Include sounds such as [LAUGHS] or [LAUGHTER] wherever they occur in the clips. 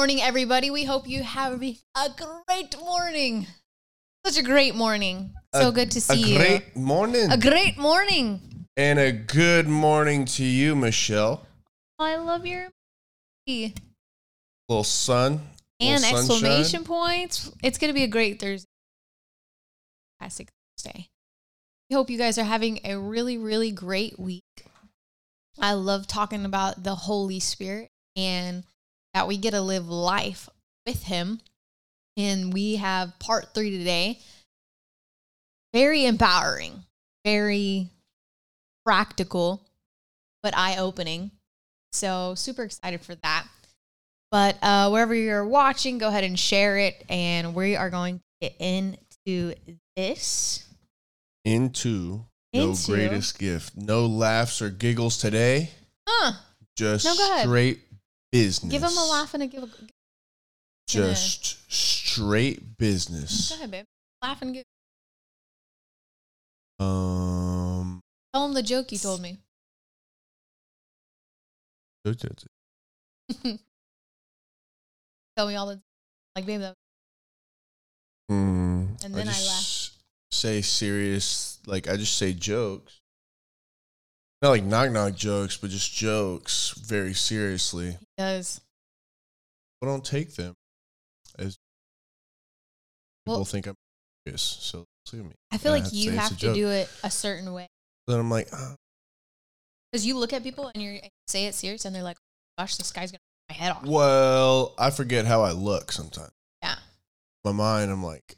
morning, everybody. We hope you have a great morning. Such a great morning. So A- good to see a great morning. you. A great morning. and a good morning to you, Michelle. Oh, I love your. Little sun. and little exclamation sunshine. points. It's going to be a great Thursday. Fantastic Thursday. We hope you guys are having a really, really great week. I love talking about the Holy Spirit and that we get to live life with Him. And we have part three today. Very empowering, very practical, but eye opening. So, super excited for that. But uh, wherever you're watching, go ahead and share it. And we are going to get into this. Into, Into- your greatest gift. No laughs or giggles today. Huh. Just No, straight business. Give them a laugh and a give a. Just straight business. Go ahead, babe. Laugh and give. Um. Tell them the joke you told me. [LAUGHS] Tell me all the. Like, babe, that. Mm, And then I just Say serious, like I just say jokes. Not like knock knock jokes, but just jokes very seriously. does. I don't take them as people Well- think I'm serious. So sue me. I feel like have you it's have to do it a certain way. Then I'm like, ah, Because you look at people and you say it serious and they're like, gosh, this guy's going to my head off. well, I forget how I look sometimes. Yeah. My mind, I'm like,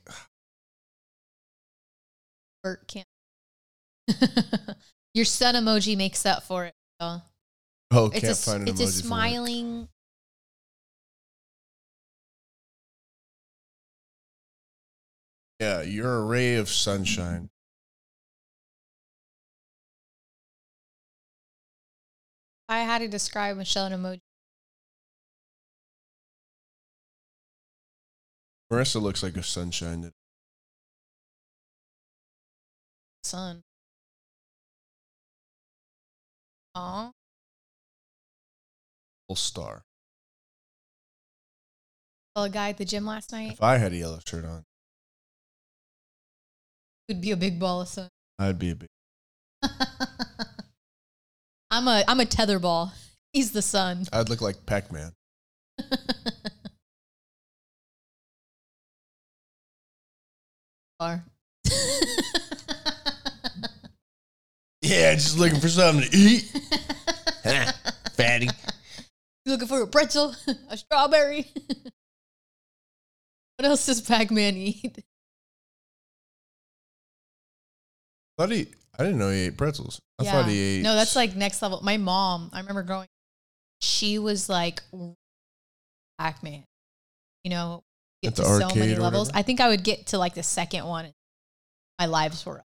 Bert can't. [LAUGHS] Your sun emoji makes up for it. So. oh, It's can't a s- find an it's a emoji for it. smiling. Yeah, you're a ray of sunshine. I had to describe Michelle in emoji, Marissa looks like a sunshine. sun. Aw. Full star. Saw a guy at the gym last night. If I had a yellow shirt on, Would be a big ball of sun. I'd be a big. [LAUGHS] I'm a I'm a tether ball. He's the sun. I'd look like Pac Man. Are. Yeah, just looking for something to eat. [LAUGHS] Fatty. You [LAUGHS] looking for a pretzel? [LAUGHS] A strawberry? what else does Pac-Man eat? thought he. I didn't know he ate pretzels. I thought he ate. No, that's like next level. My mom, I remember growing, she was like Pac-Man. You know, get At the to so many levels. I think I would get to like the second one. and My lives were up.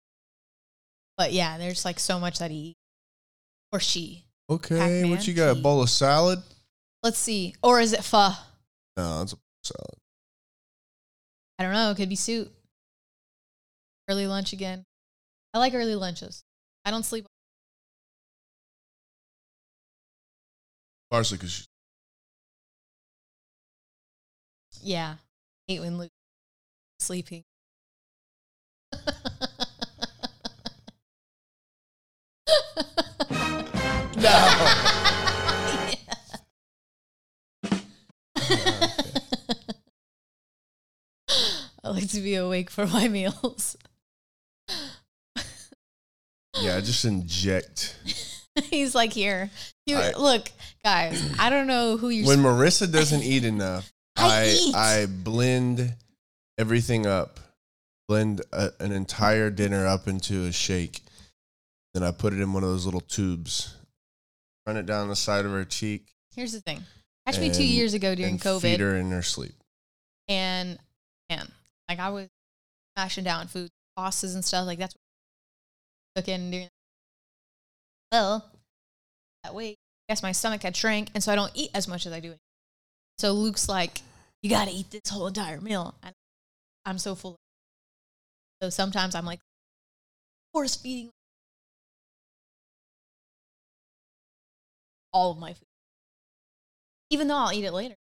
But yeah, there's like so much that he eats. Or she. okay. Pac-Man What you got? A bowl of salad? Let's see. Or is it pho? No, it's a salad. I don't know. It could be soup. Early lunch again. I like early lunches. I don't sleep. Partially because Yeah. hate when Luke sleeping. [LAUGHS] [LAUGHS] I like to be awake for my meals. yeah, I just inject. [LAUGHS] He's like, here. You, I- look, guys, I don't know who you're When Marissa [LAUGHS] doesn't eat enough, I I eat. I blend everything up, blend a, an entire dinner up into a shake. Then I put it in one of those little tubes, run it down the side of her cheek. Here's the thing. Catch me two years ago during and COVID. Feed her in her sleep. and man, like I was smashing down food, pastas and stuff. Like that's what cooking during. Well, that way, I guess my stomach had shrank, and so I don't eat as much as I do. So Luke's like, "You got to eat this whole entire meal," and I'm so full. So sometimes I'm like force feeding all of my food, even though I'll eat it later.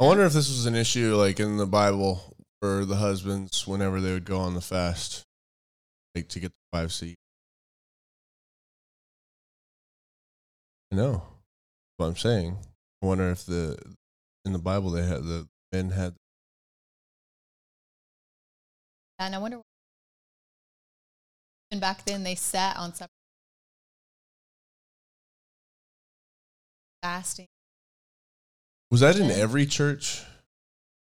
I wonder if this was an issue like in the Bible for the husbands whenever they would go on the fast, like to get the five seed. I know what I'm saying. I wonder if the in the Bible they had the men had And I wonder. And back then they sat on separate fasting. was that in every church?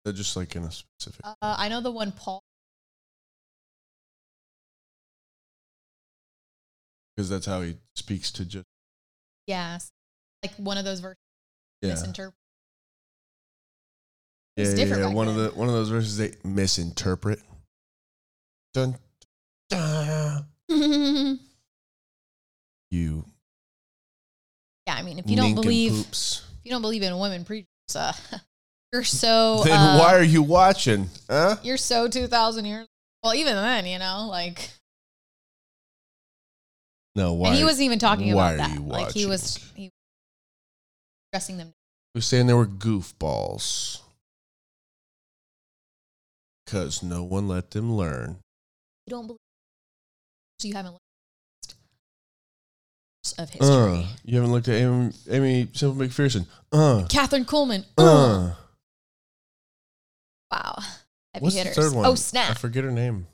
That just like in a specific. Uh, I know the one Paul. because that's how he speaks to just Yes, like one of those verses yeah misinterpret. yeah, yeah, different yeah. one of then. the one of those verses they misinterpret. Dun, dun, [LAUGHS] you I mean, if you don't believe, if you don't believe in women preachers, uh, [LAUGHS] you're so. [LAUGHS] then uh, why are you watching? Huh? You're so two thousand years. Well, even then, you know, like, No, why? and he wasn't even talking why about are that. you Like he was, he was dressing them. He was saying they were goofballs because no one let them learn. You don't believe, so you haven't looked of history. Uh, you haven't looked at Aimee, Aimee Semple McPherson. Uh, Kathryn Kuhlman. uh. Wow. Heavy What's hitters. the third one? Oh snap. I forget her name.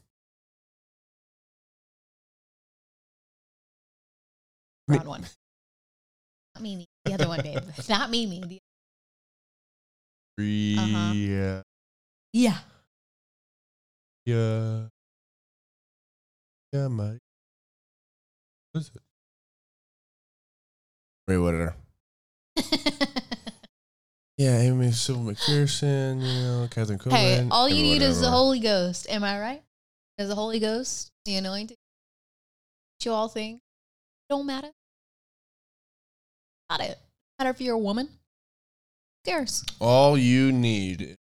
Broad one. Not Mimi. The other one, babe. [LAUGHS] Not Mimi. The- Uh-huh. Yeah. yeah. Yeah. Yeah, mate. What is it? Ray Whittaker. Yeah, Aimee Semple McPherson, you know, Kathryn Kuhlman. hey, all you need is the. Holy Ghost. Am I right? Is the Holy Ghost the anointing? You all think don't matter. Not it. Matter if you're a woman. Who cares? All you need is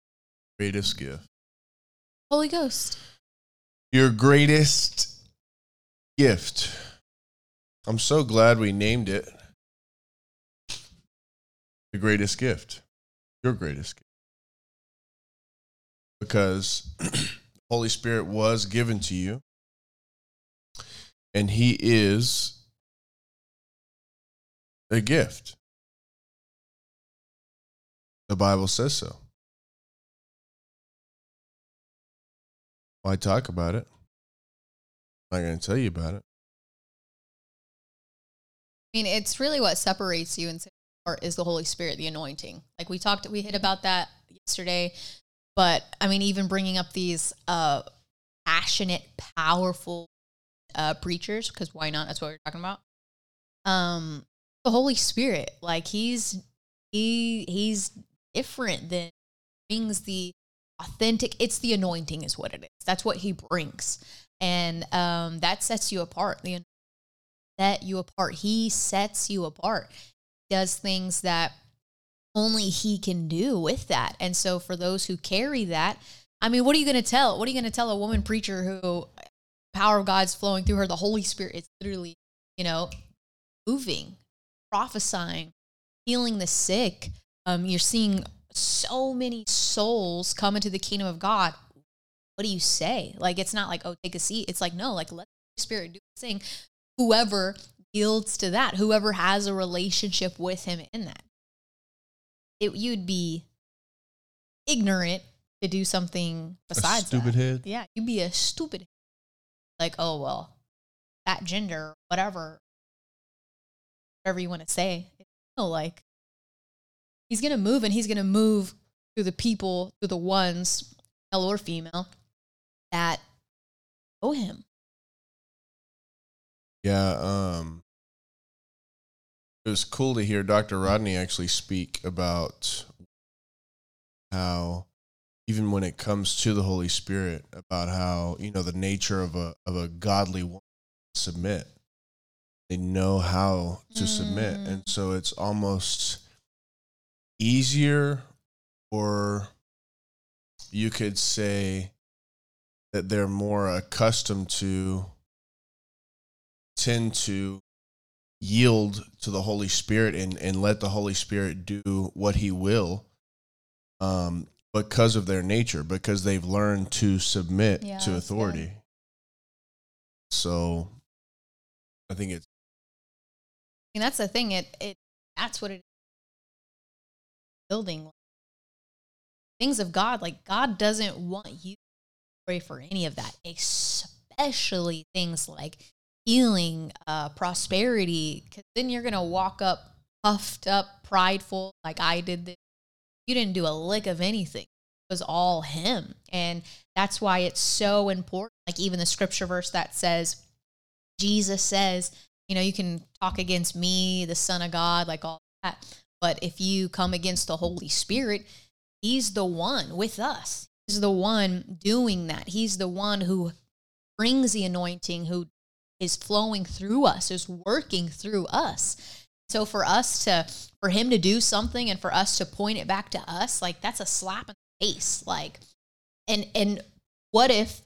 greatest gift. Holy Ghost. Your greatest gift. I'm so glad we named it the greatest gift. Your greatest gift. Because [CLEARS THROAT] Holy Spirit was given to you, and He is a gift. The Bible says so. Why talk about it? I'm not going to tell you about it. I mean, it's really what separates you and apart is the Holy Spirit, the anointing. Like we talked, we hit about that yesterday. But I mean, even bringing up these uh, passionate, powerful uh, preachers, because why not? That's what we're talking about. Um, the Holy Spirit, like he's he he's different than brings the authentic. It's the anointing, is what it is. That's what he brings, and um, that sets you apart. The set you apart. He sets you apart. Does things that only he can do with that. And so for those who carry that, I mean, what are you going to tell? What are you going to tell a woman preacher who power of God's flowing through her? The Holy Spirit is literally, you know, moving, prophesying, healing the sick. Um, you're seeing so many souls come into the kingdom of God. What do you say? Like, it's not like, oh, take a seat. It's like, no, like, let the Spirit do his thing whoever yields to that, whoever has a relationship with him in that. It, you'd be ignorant to do something besides a stupid that. head. Yeah, you'd be a stupid. head. Like, oh well, that gender, whatever, whatever you want to say. No, like he's gonna move, and he's gonna move through the people, through the ones, male or female, that know him. Yeah, um it was cool to hear Dr. Rodney actually speak about how even when it comes to the Holy Spirit, about how, you know, the nature of a of a godly woman submit. They know how to submit. Mm. And so it's almost easier or you could say that they're more accustomed to tend to yield to the Holy Spirit and, and let the Holy Spirit do what he will um, because of their nature, because they've learned to submit Yeah, to authority. So I think it's mean, that's the thing. It it that's what it is. Building things of God. Like God doesn't want you to pray for any of that, especially things like healing, uh, prosperity. Because then you're gonna walk up puffed up, prideful, like I did this. You didn't do a lick of anything. It was all Him, and that's why it's so important. Like even the scripture verse that says, Jesus says you know, you can talk against me, the Son of God, like all that. But if you come against the Holy Spirit, He's the one with us. He's the one doing that. He's the one who brings the anointing, who is flowing through us, is working through us. So for us to, for Him to do something and for us to point it back to us, like that's a slap in the face. Like, and, and what if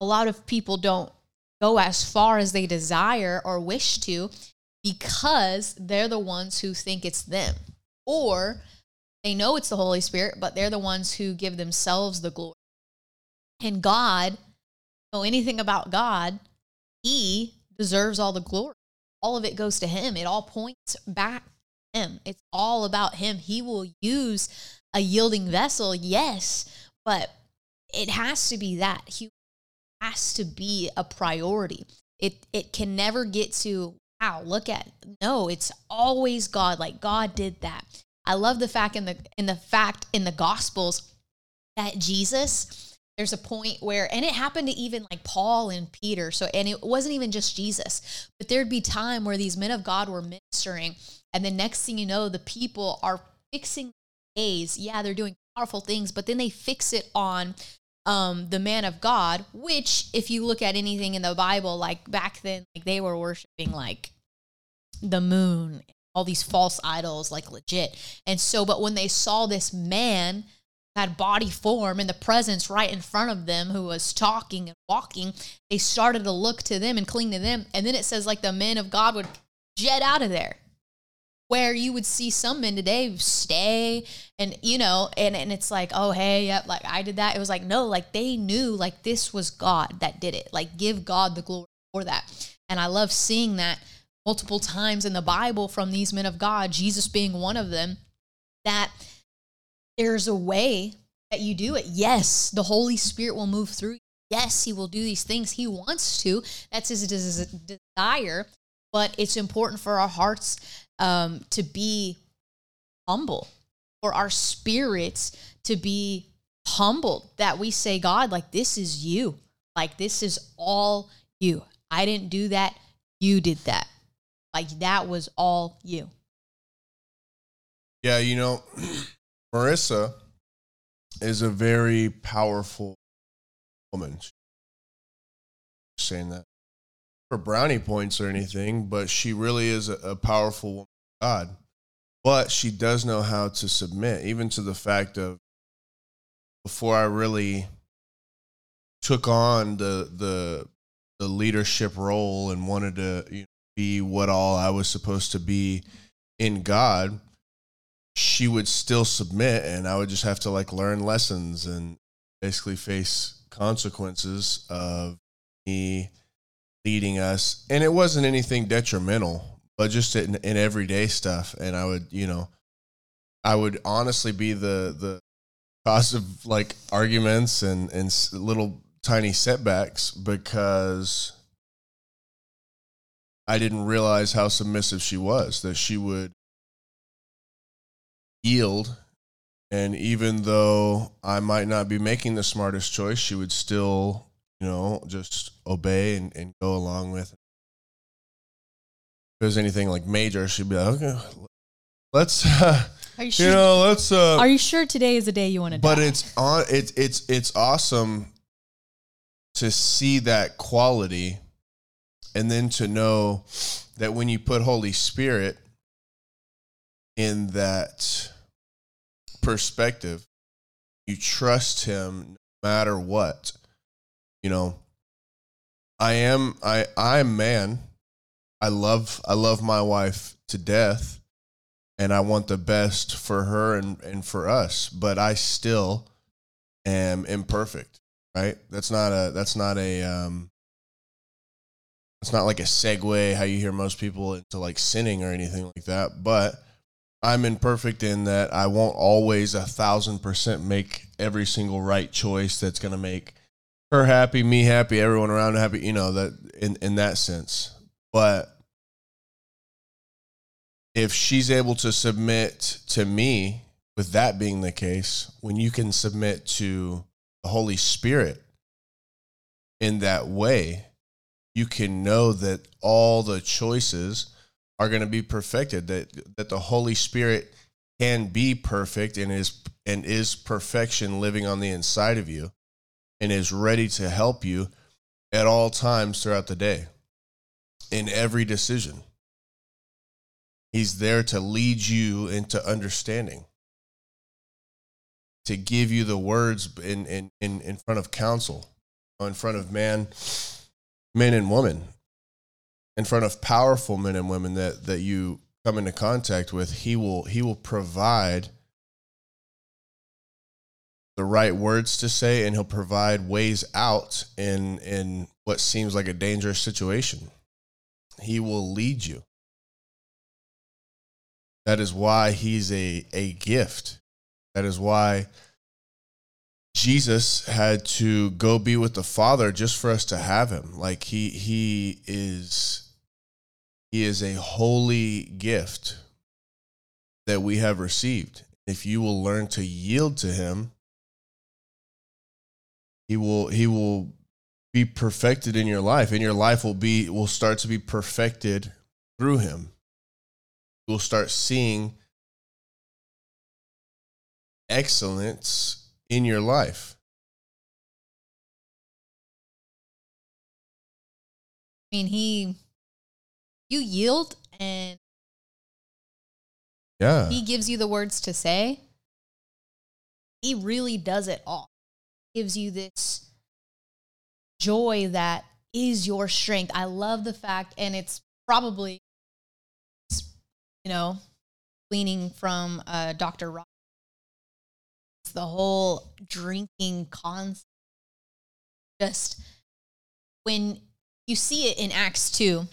a lot of people don't go as far as they desire or wish to because they're the ones who think it's them. Or they know it's the Holy Spirit, but they're the ones who give themselves the glory. And God, know anything about God, He deserves all the glory. All of it goes to Him. It all points back to Him. It's all about Him. He will use a yielding vessel, yes, but it has to be that. He has to be a priority. It it can never get to wow, look at no, it's always God. Like God did that. I love the fact in the in the fact in the gospels that Jesus there's a point where and it happened to even like Paul and Peter. So and it wasn't even just Jesus, but there'd be time where these men of God were ministering and the next thing you know the people are fixing gaze. Yeah, they're doing powerful things, but then they fix it on um the man of God, which if you look at anything in the Bible, like back then, like they were worshiping like the moon, all these false idols, like legit. And so, but when they saw this man had body form in the presence right in front of them who was talking and walking, they started to look to them and cling to them. And then it says like the men of God would jet out of there where you would see some men today stay and you know and, and it's like oh hey yep like i did that. It was like no like they knew like this was god that did it. Like give god the glory for that. And i love seeing that multiple times in the bible from these men of god jesus being one of them that there's a way that you do it yes the holy spirit will move through yes he will do these things he wants to that's his des- desire but it's important for our hearts um, to be humble, for our spirits to be humbled, that we say, God, like, this is you. Like, this is all you. I didn't do that. You did that. Like, that was all you. Yeah, you know, Marissa is a very powerful woman. Saying that for brownie points or anything, but she really is a, a powerful woman God. But she does know how to submit, even to the fact of before I really took on the the the leadership role and wanted to you know, be what all I was supposed to be in God she would still submit and I would just have to like learn lessons and basically face consequences of me leading us. And it wasn't anything detrimental, but just in, in everyday stuff. And I would, you know, I would honestly be the, the cause of like arguments and, and little tiny setbacks because I didn't realize how submissive she was, that she would yield. And even though I might not be making the smartest choice, she would still, you know, just obey and, and go along with it. If there's anything like major, she'd be like, okay, let's, uh, [LAUGHS] Are you you know, let's, uh, are you sure today is the day you want to but die? it's on it's it's it's awesome to see that quality and then to know that when you put holy spirit in that perspective you trust him no matter what you know i am i i'm man i love i love my wife to death and I want the best for her and, and for us, but I still am imperfect, right? That's not a that's not a um it's not like a segue how you hear most people into like sinning or anything like that, but I'm imperfect in that I won't always a thousand percent make every single right choice that's gonna make her happy, me happy, everyone around happy, you know, that in, in that sense. But if she's able to submit to me, with that being the case, when you can submit to the Holy Spirit in that way, you can know that all the choices are going to be perfected, that, that the Holy Spirit can be perfect and is and is perfection living on the inside of you and is ready to help you at all times throughout the day in every decision. He's there to lead you into understanding, to give you the words in, in, in, in front of counsel, in front of man, men and women, in front of powerful men and women that, that you come into contact with. He will, he will provide the right words to say and he'll provide ways out in in what seems like a dangerous situation. He will lead you. That is why he's a, a gift. That is why Jesus had to go be with the Father just for us to have him. Like he he is he is a holy gift that we have received. If you will learn to yield to him, he will he will be perfected in your life and your life will be will start to be perfected through him you'll start seeing excellence in your life. I mean, he, you yield and yeah, he gives you the words to say. He really does it all. Gives you this joy that is your strength. I love the fact, and it's probably you know, leaning from uh, Dr. Rock. The whole drinking concept. Just when you see it in Acts 2,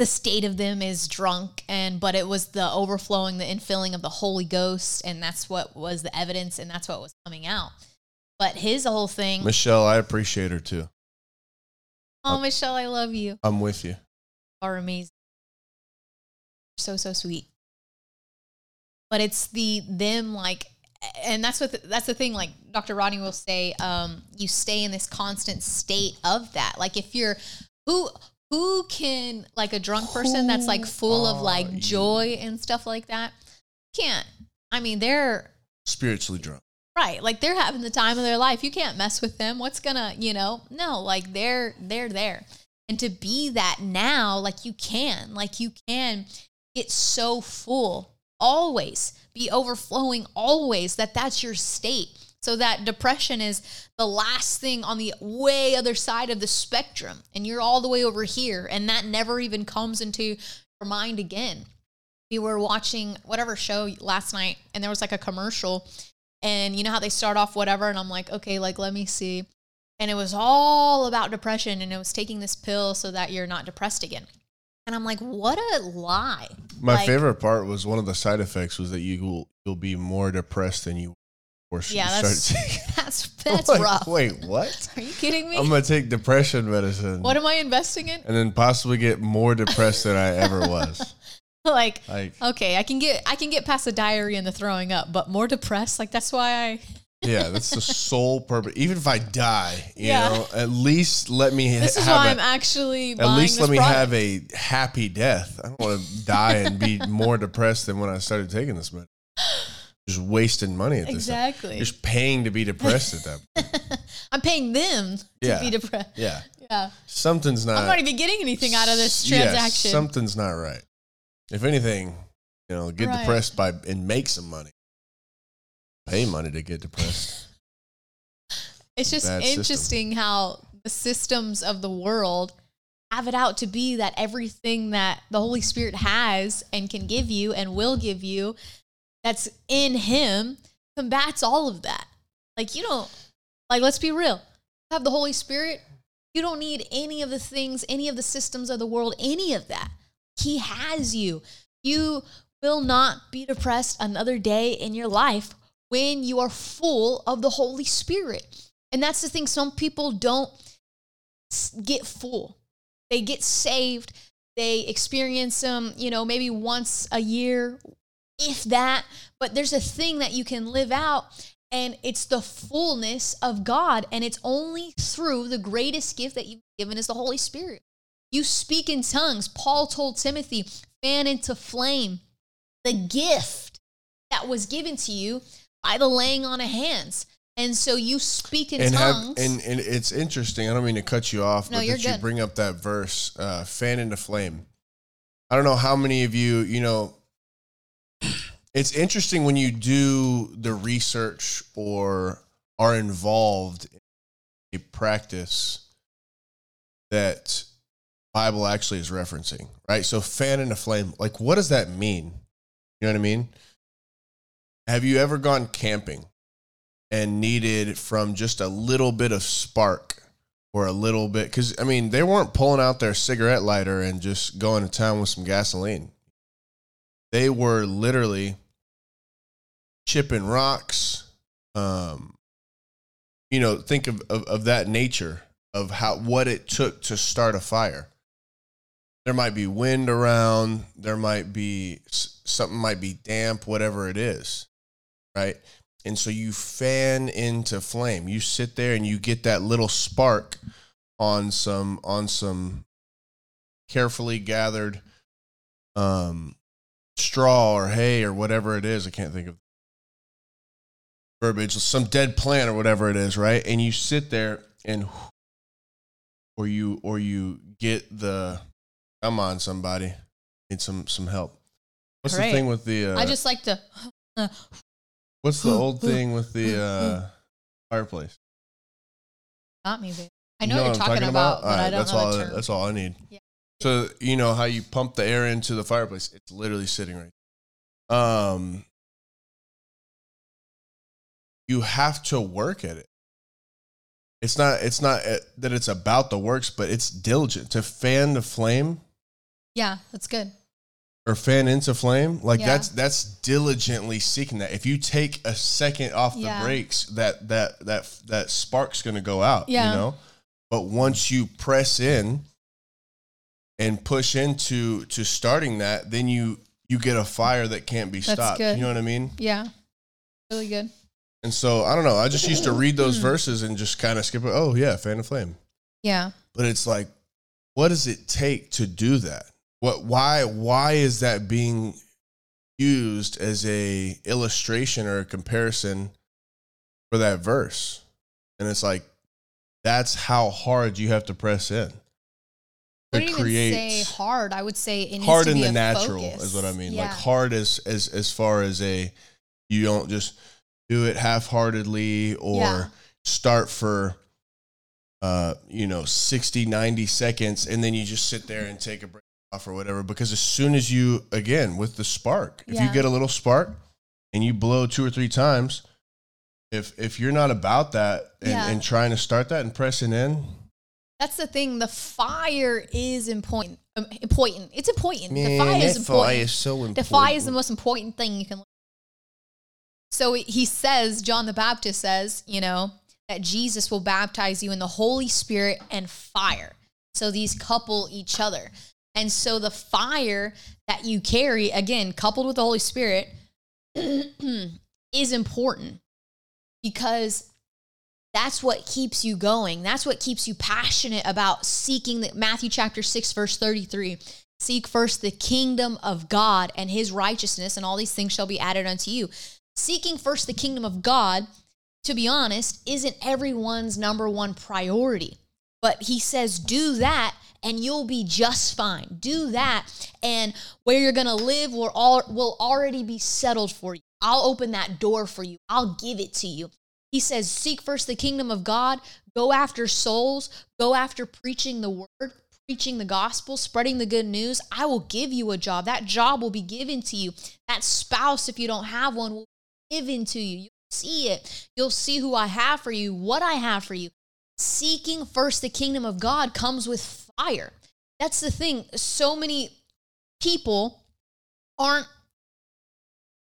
the state of them is drunk and but it was the overflowing the infilling of the holy ghost and that's what was the evidence and that's what was coming out. But his whole thing michelle i appreciate her too. Oh michelle i love you. I'm with you. Are amazing. So so sweet. But it's the them like and that's what the, that's the thing like dr rodney will say um you stay in this constant state of that. Like if you're who who can like a drunk person that's like full of like joy and stuff like that can't. I mean they're spiritually drunk. Right. Like they're having the time of their life. You can't mess with them. What's gonna you know? No like they're they're there. And to be that now like you can. Like you can get so full always be overflowing always that that's your state. So that depression is the last thing on the way other side of the spectrum and you're all the way over here and that never even comes into your mind again. We were watching whatever show last night and there was like a commercial and you know how they start off whatever and i'm like okay like let me see. And it was all about depression and it was taking this pill so that you're not depressed again and I'm like, what a lie. My Like- favorite part was one of the side effects was that you will you'll be more depressed than you were. Yeah, you that's [LAUGHS] that's [LAUGHS] that's like, rough. Wait, what? [LAUGHS] Are you kidding me? I'm gonna take depression medicine what am I investing in? and then possibly get more depressed than I ever was. Like, Like, okay, I can get I can get past the diarrhea and the throwing up, but more depressed. Like that's why I. yeah, that's the sole purpose. Even if I die, you Yeah. know, at least let me This is have why a- I'm actually At least let me product. have a happy death. I don't want to die and be [LAUGHS] more depressed than when I started taking this medicine. [SIGHS] Just wasting money at this. time. exactly. Just paying to be depressed at that. Point. [LAUGHS] I'm paying them to Yeah. be depressed. Yeah, Yeah, something's not. I'm not even getting anything out of this transaction. something's not right. If anything, you know, get Right. depressed by and make some money. Pay money to get depressed. [LAUGHS] It's just Bad system. interesting how the systems of the world have it out to be that everything that the Holy Spirit has and can give you and will give you that's in Him combats all of that. Like, you don't, like, let's be real. Have the Holy Spirit, you don't need any of the things, any of the systems of the world, any of that. He has you. You will not be depressed another day in your life when you are full of the Holy Spirit. And that's the thing, some people don't get full. They get saved, they experience them, you know, maybe once a year, if that, but there's a thing that you can live out and it's the fullness of God and it's only through the greatest gift that you've given is the Holy Spirit. You speak in tongues. Paul told Timothy, fan into flame the gift that was given to you by the laying on of hands. And so you speak in and tongues. Have, and, and it's interesting. I don't mean to cut you off, No, but you're that you bring up that verse, uh, fan into flame. I don't know how many of you, you know, it's interesting when you do the research or are involved in a practice that Bible actually is referencing, right? So fan into flame, like what does that mean? You know what I mean? Have you ever gone camping and needed from just a little bit of spark or a little bit because I mean they weren't pulling out their cigarette lighter and just going to town with some gasoline. They were literally chipping rocks. Um, you know, think of, of, of that nature of how what it took to start a fire. There might be wind around. There might be something might be damp, whatever it is, right? And so you fan into flame. You sit there and you get that little spark on some on some carefully gathered um straw or hay or whatever it is. I can't think of verbiage, some dead plant or whatever it is, right? And you sit there and or you or you get the come on somebody need some some help. What's the thing with the uh, I just like to What's the old thing with the uh, fireplace? not me, babe. I You know, what what you're I'm talking about, but All right, I don't know. that's know all. the term. That's all I need. Yeah. So you know how you pump the air into the fireplace? It's literally sitting right. there. Um, you have to work at it. It's not. It's not uh, that it's about the works, but it's diligent to fan the flame Yeah, that's good. Or fan into flame. Like Yeah. that's that's diligently seeking that. If you take a second off the Yeah. brakes, that that that that spark's going to go out. Yeah. You know, but once you press in and push into to starting that, then you you get a fire that can't be That's stopped. good. You know what I mean? Yeah, really good. And so I don't know. I just used to read those hmm. verses and just kind of skip it. Oh yeah, fan of flame. Yeah, But it's like, what does it take to do that? What why why is that being used as a illustration or a comparison for that verse? And it's like that's how hard you have to press in. To say hard. I would say it hard in the natural focus. is what I mean. Yeah. Like hard as as as far as a you don't just do it half-heartedly or Yeah. start for uh you know 60 90 seconds and then you just sit there and take a break off or whatever because as soon as you again with the spark if you get a little spark and you blow two or three times if if you're not about that and, Yeah. and trying to start that and pressing in That's the thing. The fire is important. Um, important. It's important. the fire is important. fire is so important The fire is the most important thing you can. So he says, John the Baptist says, you know, that Jesus will baptize you in the Holy Spirit and fire. So these couple each other. And so the fire that you carry, again, coupled with the Holy Spirit, [CLEARS THROAT] is important because that's what keeps you going. That's what keeps you passionate about seeking the Matthew chapter 6 verse 33. Seek first the kingdom of God and his righteousness and all these things shall be added unto you. Seeking first the kingdom of God, to be honest, isn't everyone's number one priority. But he says do that and you'll be just fine. Do that and where you're to live will all will already be settled for you. I'll open that door for you. I'll give it to you. He says, Seek first the kingdom of God, go after souls, go after preaching the word, preaching the gospel, spreading the good news, I will give you a job. That job will be given to you. That spouse, if you don't have one, will be given to you. You'll see it. You'll see who I have for you, what I have for you. Seeking first the kingdom of God comes with That's the thing. So many people aren't,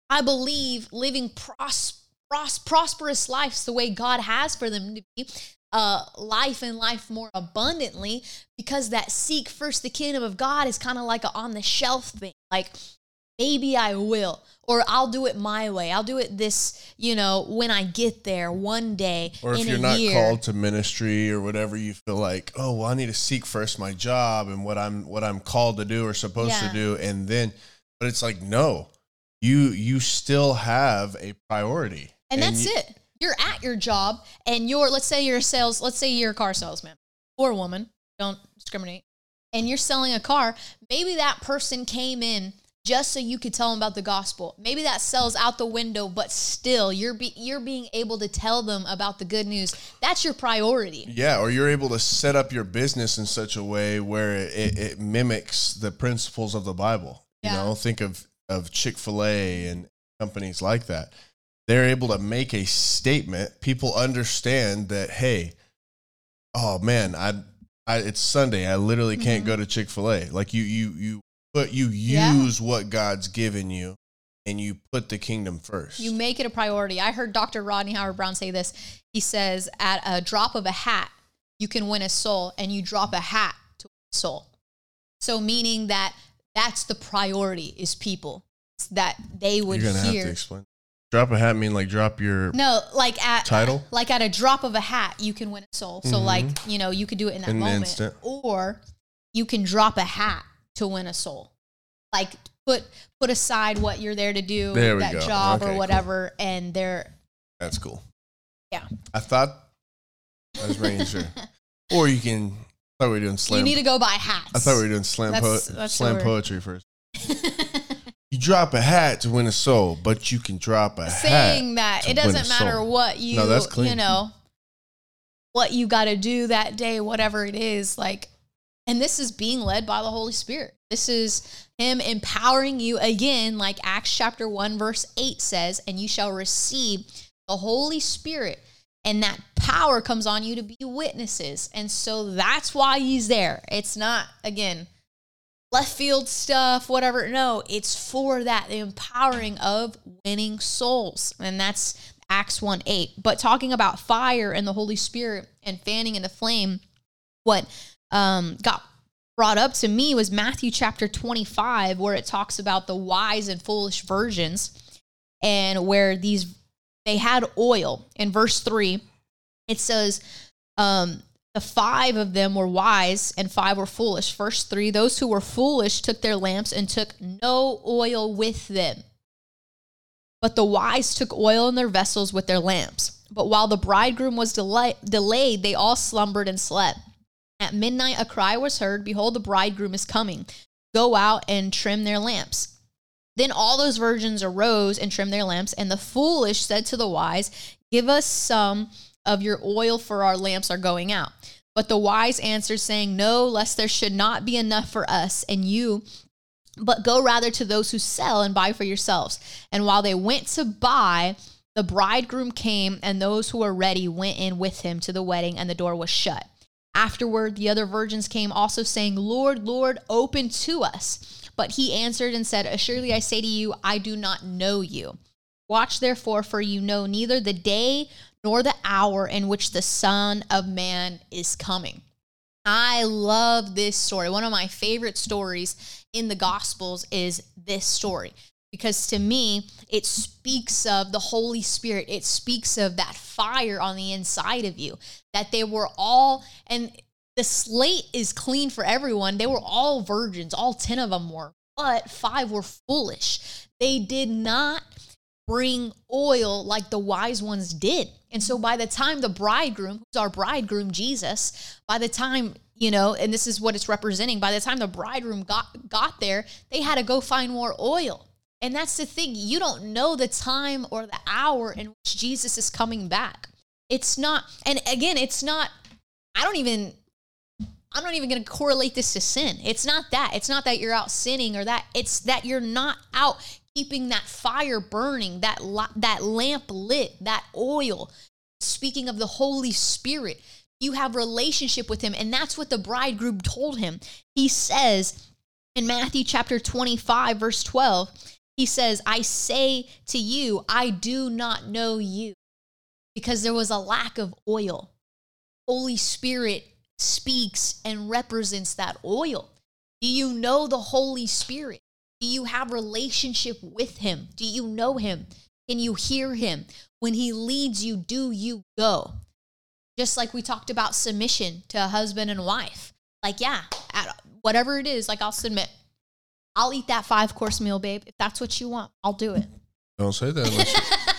I believe, living pros, pros, prosperous lives the way God has for them to be uh, life and life more abundantly because that seek first the kingdom of God is kind of like a on the shelf thing. Like, maybe I will, or I'll do it my way. I'll do it this, you know, when I get there one day. Or if you're not year. called to ministry or whatever, you feel like, oh, well, I need to seek first my job and what I'm what I'm called to do or supposed Yeah. to do, and then, but it's like, no, you you still have a priority, And that's you- it. You're at your job and you're, let's say you're a sales, let's say you're a car salesman or a woman, don't discriminate, and you're selling a car. Maybe that person came in just so you could tell them about the gospel. Maybe that sells out the window, but still you're be, you're being able to tell them about the good news. That's your priority. Yeah, or you're able to set up your business in such a way where it, it mimics the principles of the Bible. You Yeah. know, think of of Chick Fil A and companies like that. They're able to make a statement. People understand that. Hey, oh man, I, I it's Sunday. I literally can't Mhm. go to Chick Fil A. Like you, you, you, but you Yeah. use what God's given you, and you put the kingdom first. You make it a priority. I heard Dr. Rodney Howard-Browne say this. He says, at a drop of a hat, you can win a soul, and you drop a hat to win a soul. So, meaning that that's the priority is people that they would You're gonna have hear. to explain. Drop a hat mean like drop your no, like at Title? like at a drop of a hat, you can win a soul. So, Mhm. like you know, you could do it in that In moment, instant. or you can drop a hat to win a soul. Like put put aside what you're there to do, There that go. job Okay, or cool. whatever, and they're That's cool. Yeah. I thought I was making sure. [LAUGHS] Or you can. I thought we were doing slam. you need to go buy hats. I thought we were doing slam po- That's- that's slam poetry first. [LAUGHS] You drop a hat to win a soul, but you can drop a saying hat. that it doesn't matter soul. what you No, that's clean. you know what you got to do that day whatever it is like and this is being led by the holy spirit this is him empowering you again like acts chapter 1 verse 8 says and you shall receive the holy spirit and that power comes on you to be witnesses and so that's why he's there it's not again left field stuff, whatever. No, it's for that the empowering of winning souls. And that's Acts 1 8. But talking about fire and the Holy Spirit and fanning in the flame, what um, got brought up to me was Matthew chapter 25, where it talks about the wise and foolish virgins and where these they had oil. In verse 3, it says, um, the five of them were wise and five were foolish. Verse three those who were foolish took their lamps and took no oil with them. But the wise took oil in their vessels with their lamps. But while the bridegroom was delay- delayed, they all slumbered and slept. At midnight, a cry was heard Behold, the bridegroom is coming. Go out and trim their lamps. Then all those virgins arose and trimmed their lamps. And the foolish said to the wise, Give us some of your oil, for our lamps are going out. But the wise answered, saying, No, lest there should not be enough for us and you, but go rather to those who sell and buy for yourselves. And while they went to buy, the bridegroom came, and those who were ready went in with him to the wedding, and the door was shut. Afterward, the other virgins came also, saying, Lord, Lord, open to us. But he answered and said, Assuredly I say to you, I do not know you. Watch therefore, for you know neither the day nor the hour in which the Son of Man is coming. I love this story. One of my favorite stories in the Gospels is this story because to me, it speaks of the Holy Spirit. It speaks of that fire on the inside of you, that they were all, and the slate is clean for everyone. They were all virgins, all 10 of them were, but five were foolish. They did not bring oil like the wise ones did. And so by the time the bridegroom, who's our bridegroom, Jesus, by the time, you know, and this is what it's representing, by the time the bridegroom got got there, they had to go find more oil. And that's the thing, you don't know the time or the hour in which Jesus is coming back. It's not, and again, it's not, I don't even I'm not even going to correlate this to sin. It's not that. It's not that you're out sinning or that. It's that you're not out keeping that fire burning, that that lamp lit, that oil. Speaking of the Holy Spirit, you have relationship with him and that's what the bridegroom told him. He says in Matthew chapter 25 verse 12, he says, "I say to you, I do not know you." Because there was a lack of oil. Holy Spirit speaks and represents that oil. Do you know the Holy Spirit? Do you have relationship with him? Do you know him? Can you hear him? When he leads you, do you go? Just like we talked about submission to a husband and wife. Like, yeah, whatever it is, like I'll submit. I'll eat that five course meal, babe. If that's what you want, I'll do it. Don't say that.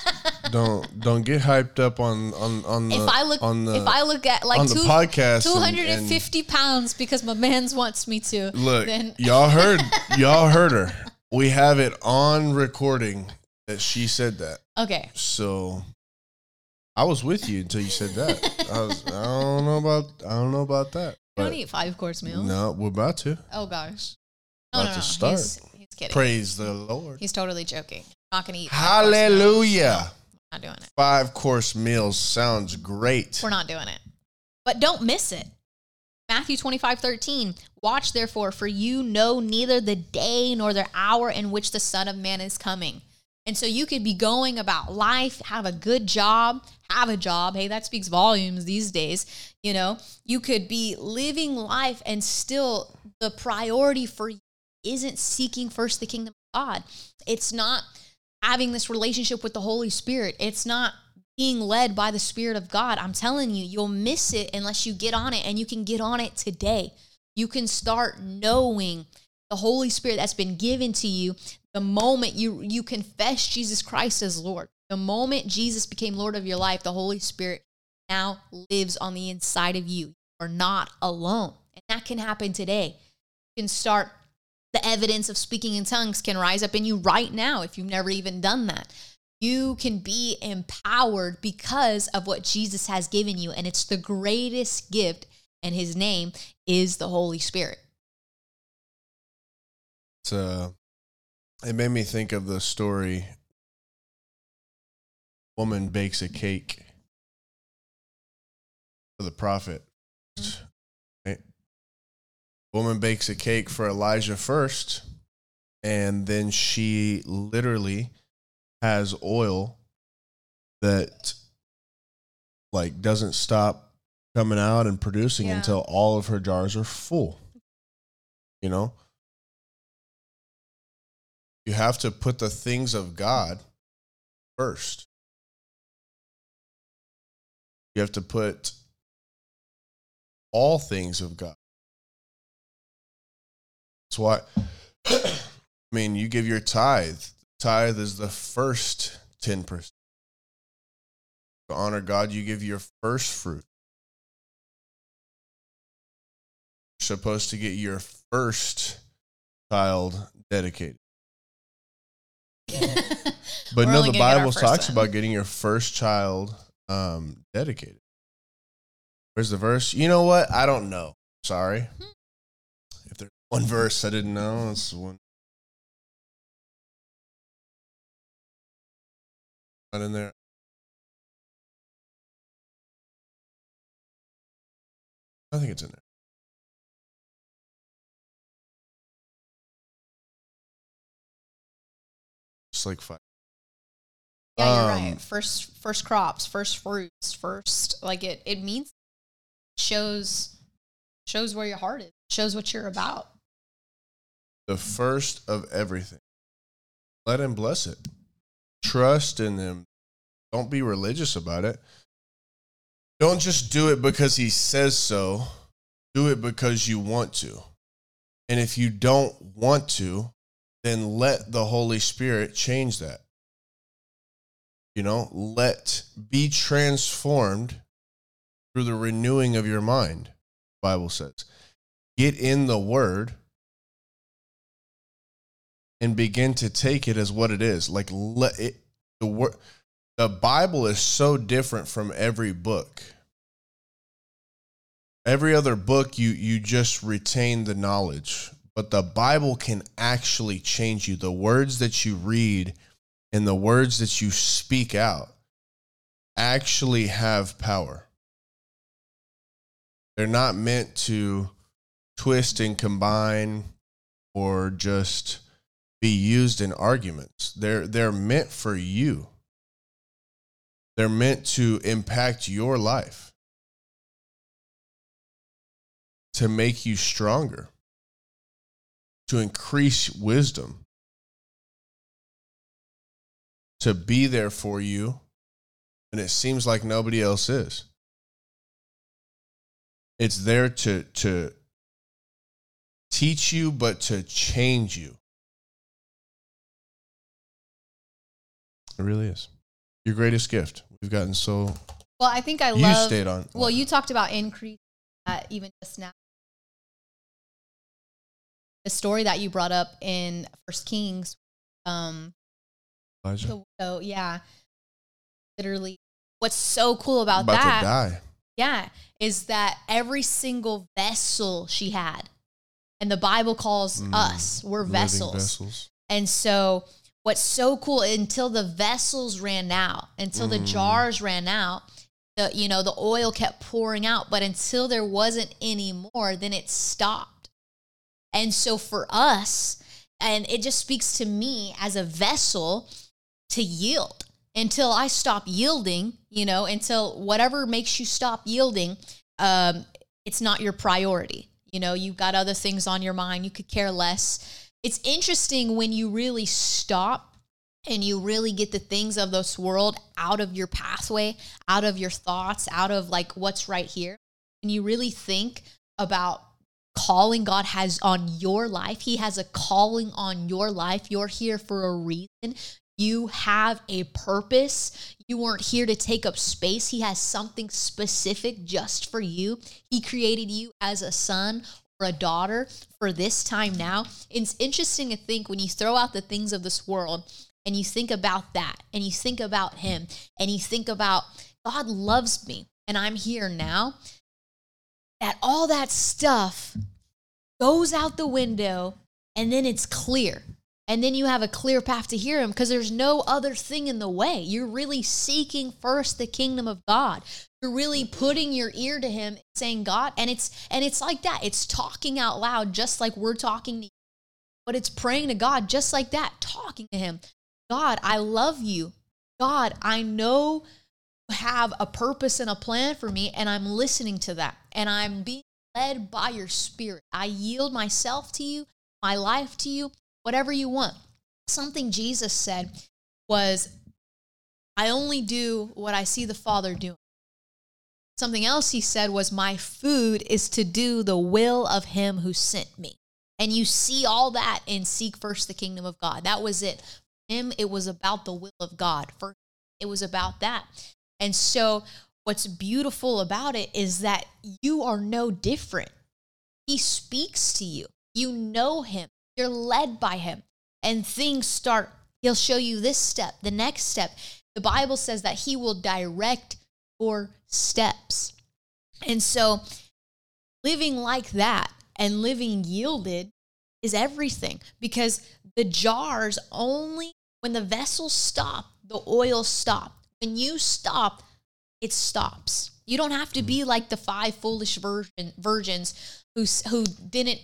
[LAUGHS] don't don't get hyped up on on on the if I look on the if I look at like on two, the podcast two hundred and fifty pounds because my man's wants me to. Look, then y'all heard [LAUGHS] y'all heard her. We have it on recording that she said that. Okay. So I was with you until you said that. I was I don't know about I don't know about that. You [LAUGHS] don't eat five course meals. No, we're about to. Oh gosh. No, about no, no. to start. He's, he's kidding. Praise the Lord. He's totally joking. I'm not gonna eat. Hallelujah. Not doing it. Five course meals sounds great. We're not doing it. But don't miss it. Matthew 25, 13. Watch therefore, for you know neither the day nor the hour in which the Son of Man is coming. And so you could be going about life, have a good job, have a job. Hey, that speaks volumes these days. You know, you could be living life and still the priority for you isn't seeking first the kingdom of God. It's not having this relationship with the Holy Spirit. It's not being led by the Spirit of God. I'm telling you, you'll miss it unless you get on it, and you can get on it today. You can start knowing the Holy Spirit that's been given to you the moment you you confess Jesus Christ as Lord. The moment Jesus became Lord of your life, the Holy Spirit now lives on the inside of you. You are not alone. And that can happen today. You can start the evidence of speaking in tongues can rise up in you right now if you've never even done that. You can be empowered because of what Jesus has given you. And it's the greatest gift, and his name is the Holy Spirit. It's, uh, it made me think of the story woman bakes a cake for the prophet. Mm-hmm. Woman bakes a cake for Elijah first, and then she literally has oil that like doesn't stop coming out and producing yeah. until all of her jars are full. You know? You have to put the things of God first. You have to put all things of God that's why, [CLEARS THROAT] I mean, you give your tithe. Tithe is the first 10%. To honor God, you give your first fruit. You're supposed to get your first child dedicated. [LAUGHS] but no, the Bible talks one. about getting your first child um, dedicated. Where's the verse? You know what? I don't know. Sorry. One verse I didn't know. It's one. Not in there. I think it's in there. Just like five. Yeah, you're um, right. First, first crops, first fruits, first like it. It means shows shows where your heart is. Shows what you're about the first of everything. Let him bless it. Trust in him. Don't be religious about it. Don't just do it because he says so. Do it because you want to. And if you don't want to, then let the Holy Spirit change that. You know, let be transformed through the renewing of your mind, Bible says. Get in the word and begin to take it as what it is. Like let it the word the Bible is so different from every book. every other book you you just retain the knowledge but the bible can actually change you the words that you read and the words that you speak out actually have power they're not meant to twist and combine or just be used in arguments. They're they're meant for you. They're meant to impact your life. To make you stronger, to increase wisdom, to be there for you and it seems like nobody else is. It's there to to teach you but to change you. It really is. Your greatest gift. We've gotten so Well, I think I you love. stayed on. Well, you talked about increase uh, even just now. The story that you brought up in First Kings, um, Elijah. widow, yeah, literally. What's so cool about, about that? to die. Yeah, is that every single vessel she had, and the Bible calls Mm, us we're vessels. vessels. And so, what's so cool until the vessels ran out, until the Mm. jars ran out, the you know the oil kept pouring out, but until there wasn't any more, then it stopped. And so for us, and it just speaks to me as a vessel to yield until I stop yielding, you know, until whatever makes you stop yielding, um, it's not your priority. You know, you've got other things on your mind, you could care less. It's interesting when you really stop and you really get the things of this world out of your pathway, out of your thoughts, out of like what's right here. And you really think about calling God has on your life. He has a calling on your life. You're here for a reason. You have a purpose. You weren't here to take up space. He has something specific just for you. He created you as a son or a daughter for this time now. It's interesting to think when you throw out the things of this world and you think about that and you think about Him and you think about God loves me and I'm here now, that all that stuff goes out the window and then it's clear. And then you have a clear path to hear him because there's no other thing in the way. You're really seeking first the kingdom of God. You're really putting your ear to him saying God and it's and it's like that. It's talking out loud just like we're talking to you. But it's praying to God just like that, talking to him. God, I love you. God, I know have a purpose and a plan for me and I'm listening to that. And I'm being led by your spirit. I yield myself to you, my life to you, whatever you want. Something Jesus said was, I only do what I see the Father doing. Something else he said was, My food is to do the will of him who sent me. And you see all that in Seek First the Kingdom of God. That was it. For him, it was about the will of God. First, it was about that. And so, what's beautiful about it is that you are no different. He speaks to you, you know him, you're led by him, and things start. He'll show you this step, the next step. The Bible says that he will direct your steps. And so, living like that and living yielded is everything because the jars only, when the vessels stop, the oil stop. When you stop, it stops. You don't have to be hmm. like the five foolish virgin, virgins who who didn't.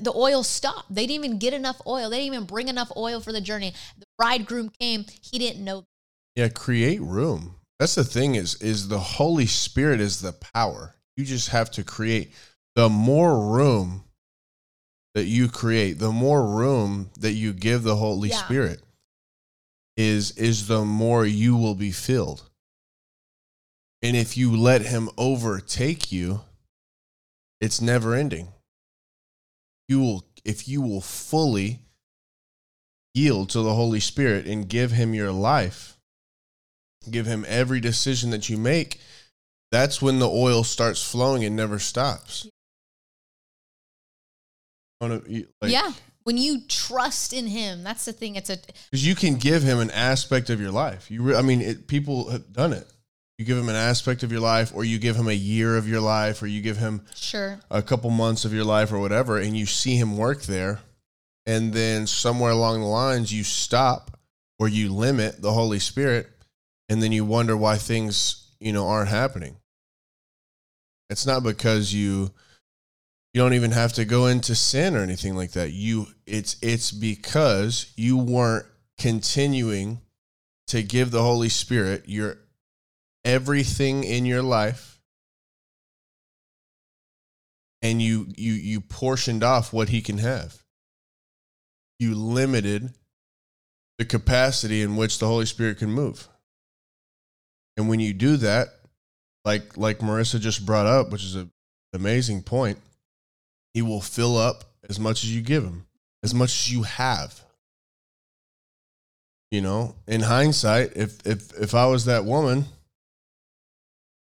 The, oil stopped. They didn't even get enough oil. They didn't even bring enough oil for the journey. The bridegroom came. He didn't know. Yeah, create room. That's the thing is is the Holy Spirit is the power. You just have to create the more room that you create, the more room that you give the Holy Yeah. Spirit is is the more you will be filled. And if you let him overtake you, it's never ending. You will if you will fully yield to the Holy Spirit and give him your life, give him every decision that you make, that's when the oil starts flowing and never stops. Like- yeah. When you trust in him, that's the thing. It's a Because you can give him an aspect of your life. You, re- I mean, it, people have done it. You give him an aspect of your life, or you give him a year of your life, or you give him Sure. a couple months of your life or whatever, and you see him work there, and then somewhere along the lines you stop or you limit the Holy Spirit, and then you wonder why things you know aren't happening. It's not because you you don't even have to go into sin or anything like that. You it's it's because you weren't continuing to give the Holy Spirit your everything in your life and you you you portioned off what he can have. You limited the capacity in which the Holy Spirit can move. And when you do that, like like Marissa just brought up, which is an amazing point, he will fill up as much as you give him, as much as you have. You know, in hindsight, if if if I was that woman,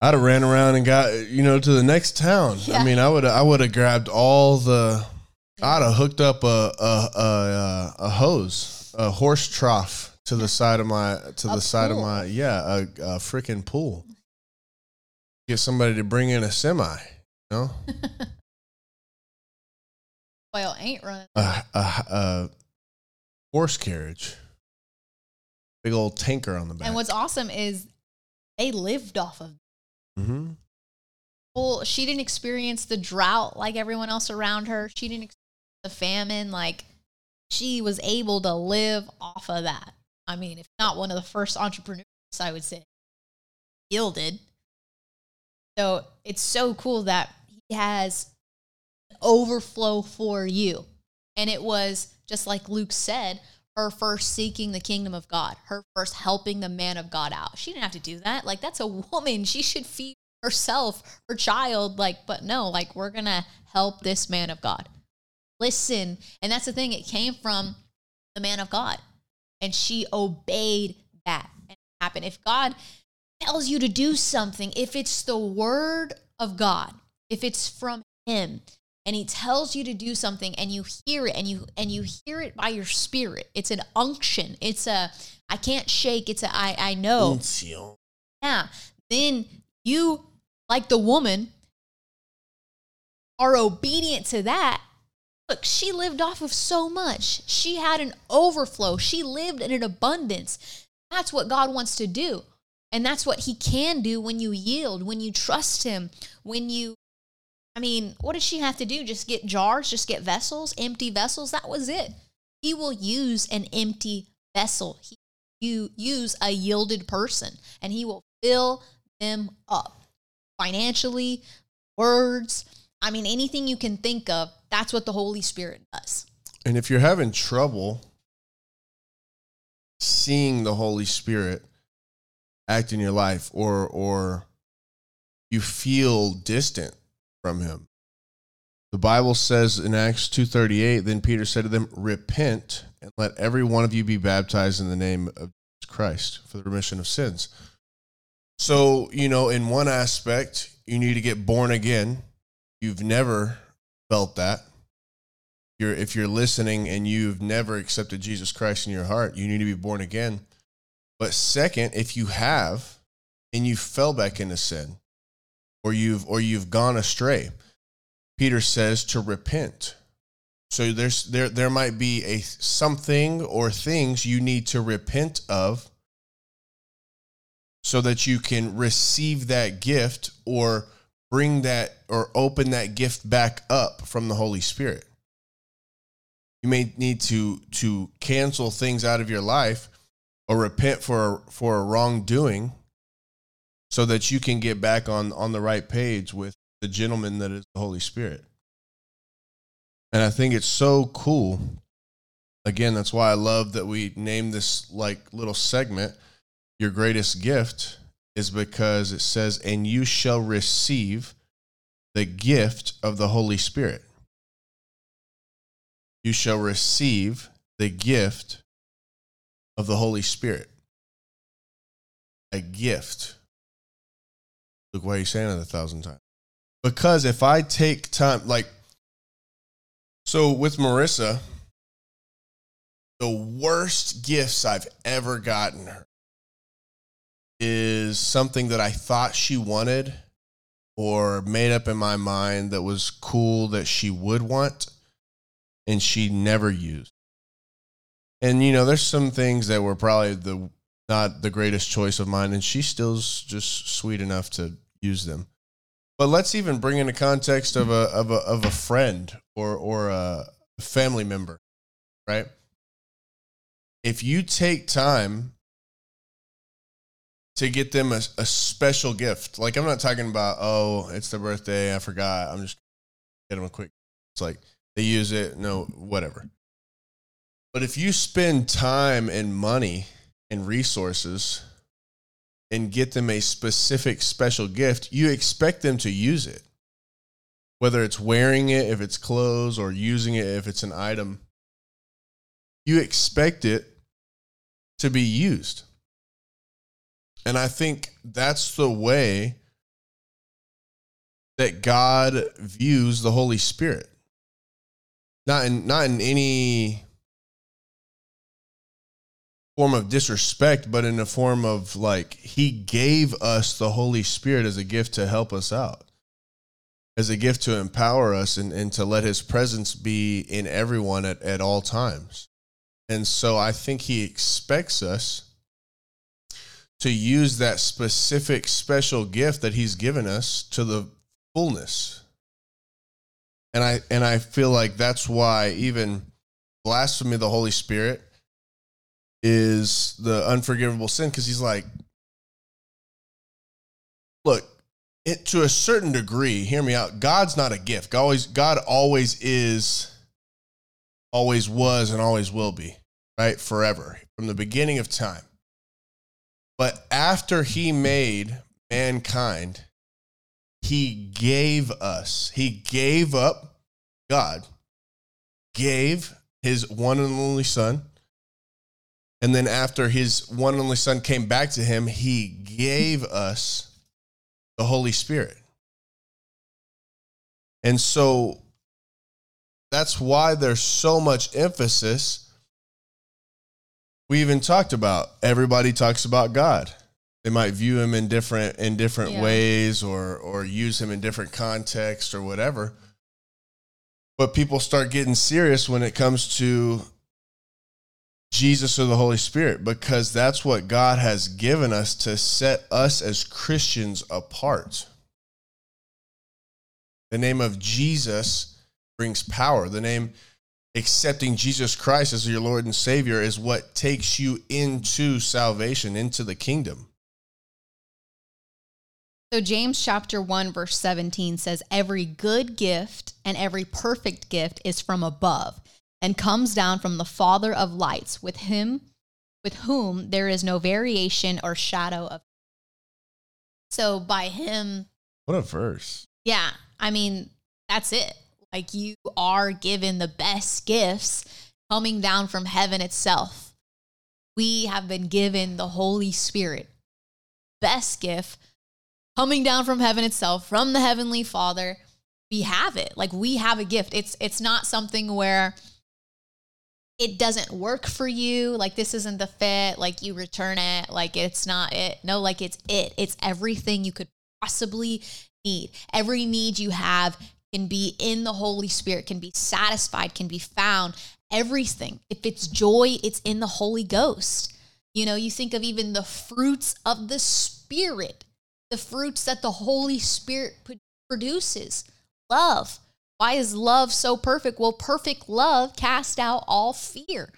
I'd have ran around and got you know to the next town. Yeah. I mean, I would I would have grabbed all the. I'd have hooked up a a a, a, a hose, a horse trough to the side of my to A the side of my yeah a, a freaking pool. Get somebody to bring in a semi, you know, [LAUGHS] Well, ain't running. a, a, a horse carriage, big old tanker on the back. And what's awesome is they lived off of mm-hmm. well, she didn't experience the drought like everyone else around her. She didn't experience the famine. Like she was able to live off of that. I mean, if not one of the first entrepreneurs, I would say, yielded. So it's so cool that he has overflow for you. And it was just like Luke said, her first seeking the kingdom of God, her first helping the man of God out. She didn't have to do that. Like, that's a woman. She should feed herself, her child. Like, but no, like, we're going to help this man of God. Listen. And that's the thing, it came from the man of God. And she obeyed that and happened. If God tells you to do something, if it's the word of God, if it's from Him, and He tells you to do something, and you hear it, and you and you hear it by your spirit, it's an unction. It's a I can't shake. It's a I I know. Yeah. Then you, like the woman, are obedient to that. Look, she lived off of so much. She had an overflow. She lived in an abundance. That's what God wants to do. And that's what He can do when you yield, when you trust Him, when you, I mean, what did she have to do? Just get jars, just get vessels, empty vessels? That was it. He will use an empty vessel. He you use a yielded person and he will fill them up financially, words. I mean, anything you can think of, that's what the Holy Spirit does. And if you're having trouble seeing the Holy Spirit act in your life or or you feel distant from him. The Bible says in Acts 2:38 then Peter said to them repent and let every one of you be baptized in the name of Jesus Christ for the remission of sins. So, you know, in one aspect, you need to get born again. You've never felt that you're if you're listening and you've never accepted Jesus Christ in your heart, you need to be born again. But second, if you have and you fell back into sin or you've or you've gone astray, Peter says to repent. So there's there there might be a something or things you need to repent of so that you can receive that gift or bring that or open that gift back up from the Holy Spirit. You may need to to cancel things out of your life or repent for for a wrongdoing so that you can get back on on the right page with the gentleman that is the holy spirit and i think it's so cool again that's why i love that we name this like little segment your greatest gift is because it says and you shall receive the gift of the holy spirit you shall receive the gift of the Holy Spirit. A gift. Look, why are you saying it a thousand times? Because if I take time, like, so with Marissa, the worst gifts I've ever gotten her is something that I thought she wanted or made up in my mind that was cool that she would want and she never used. And you know, there's some things that were probably the not the greatest choice of mine and she still's just sweet enough to use them. But let's even bring in the context of a of a of a friend or or a family member, right? If you take time to get them a, a special gift. Like I'm not talking about oh, it's their birthday, I forgot. I'm just get them a quick. It's like they use it, no, whatever. But if you spend time and money and resources and get them a specific special gift, you expect them to use it. Whether it's wearing it, if it's clothes, or using it, if it's an item, you expect it to be used. And I think that's the way that God views the Holy Spirit. Not in not in any form of disrespect, but in a form of like he gave us the Holy Spirit as a gift to help us out. As a gift to empower us and, and to let his presence be in everyone at, at all times. And so I think he expects us to use that specific special gift that he's given us to the fullness. And I and I feel like that's why even blasphemy of the Holy Spirit is the unforgivable sin because he's like look it to a certain degree hear me out god's not a gift god always god always is always was and always will be right forever from the beginning of time but after he made mankind, he gave us, he gave up God, gave his one and only son. And then after his one and only son came back to him, he gave us the Holy Spirit. And so that's why there's so much emphasis we even talked about everybody talks about God. They might view him in different in different yeah. ways or or use him in different contexts or whatever. But people start getting serious when it comes to Jesus or the Holy Spirit because that's what God has given us to set us as Christians apart. The name of Jesus brings power. The name accepting Jesus Christ as your Lord and Savior is what takes you into salvation, into the kingdom. So, James chapter 1, verse 17 says, Every good gift and every perfect gift is from above and comes down from the Father of lights, with him with whom there is no variation or shadow of. So, by him. What a verse. Yeah. I mean, that's it. Like you are given the best gifts coming down from heaven itself. We have been given the Holy Spirit, best gift coming down from heaven itself, from the Heavenly Father. We have it. Like we have a gift. It's it's not something where it doesn't work for you. Like this isn't the fit. Like you return it. Like it's not it. No, like it's it. It's everything you could possibly need. Every need you have can be in the Holy Spirit, can be satisfied, can be found. Everything. If it's joy, it's in the Holy Ghost. You know, you think of even the fruits of the Spirit, the fruits that the Holy Spirit produces. Love. Why is love so perfect? Well, perfect love casts out all fear.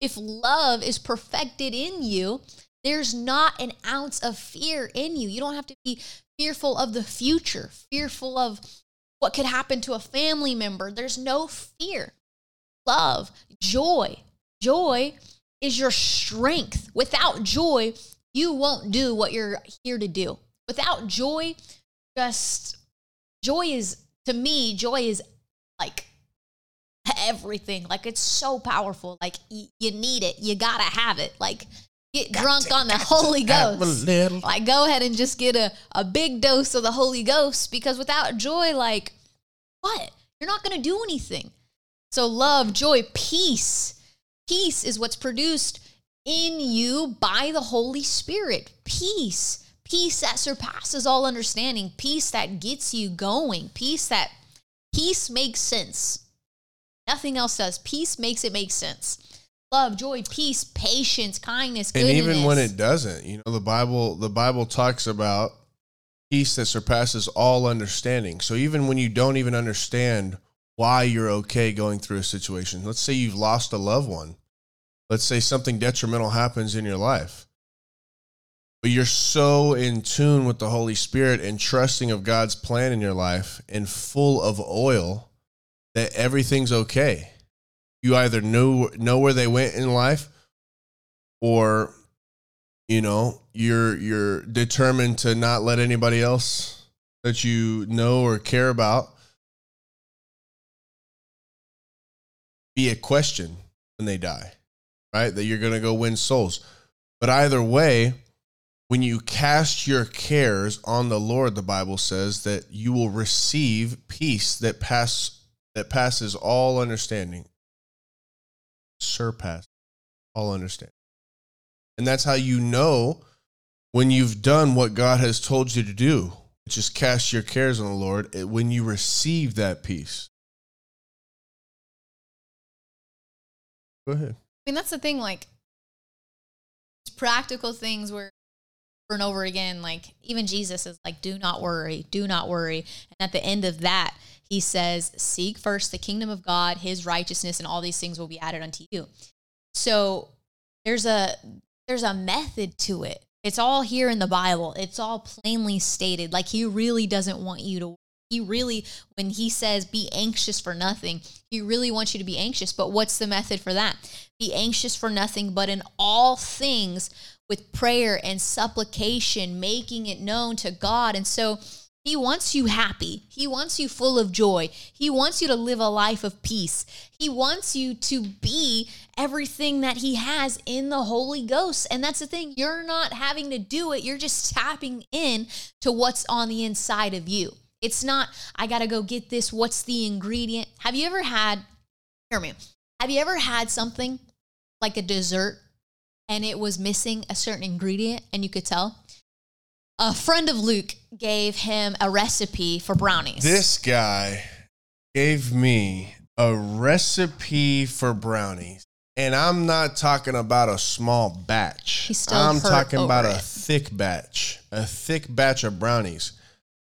If love is perfected in you, there's not an ounce of fear in you. You don't have to be fearful of the future, fearful of what could happen to a family member. There's no fear. Love, joy. Joy is your strength. Without joy, you won't do what you're here to do. Without joy, just joy is, to me, joy is like everything. Like it's so powerful. Like y- you need it. You gotta have it. Like get got drunk to, on the Holy Ghost. Like go ahead and just get a, a big dose of the Holy Ghost because without joy, like what? You're not gonna do anything. So love, joy, peace. Peace is what's produced in you by the Holy Spirit. Peace. Peace that surpasses all understanding. Peace that gets you going. Peace that peace makes sense. Nothing else does. Peace makes it make sense. Love, joy, peace, patience, kindness, And goodness. even when it doesn't, you know, the Bible the Bible talks about peace that surpasses all understanding. So even when you don't even understand why you're okay going through a situation. Let's say you've lost a loved one. Let's say something detrimental happens in your life. But you're so in tune with the Holy Spirit and trusting of God's plan in your life and full of oil that everything's okay. You either know know where they went in life or you know, you're you're determined to not let anybody else that you know or care about be a question when they die, right? That you're going to go win souls. But either way, when you cast your cares on the Lord, the Bible says that you will receive peace that pass that passes all understanding, surpass all understanding. And that's how you know when you've done what God has told you to do. Just cast your cares on the Lord eh, when you receive that peace. Go ahead. I mean, that's the thing. Like, practical things where and over again, like even Jesus is like, "Do not worry, do not worry." And at the end of that, he says, "Seek first the kingdom of God, His righteousness, and all these things will be added unto you." So there's a there's a method to it. It's all here in the Bible. It's all plainly stated. Like he really doesn't want you to he really when he says be anxious for nothing, he really wants you to be anxious. But what's the method for that? Be anxious for nothing, but in all things with prayer and supplication, making it known to God. And so he wants you happy. He wants you full of joy. He wants you to live a life of peace. He wants you to be everything that He has in the Holy Ghost. And that's the thing. You're not having to do it, you're just tapping in to what's on the inside of you. It's not, I got to go get this. What's the ingredient? Have you ever had, hear me, have you ever had something like a dessert and it was missing a certain ingredient and you could tell? a friend of Luke gave him a recipe for brownies. This guy gave me a recipe for brownies. And I'm not talking about a small batch. He's still I'm talking about over a thick batch, a thick batch of brownies.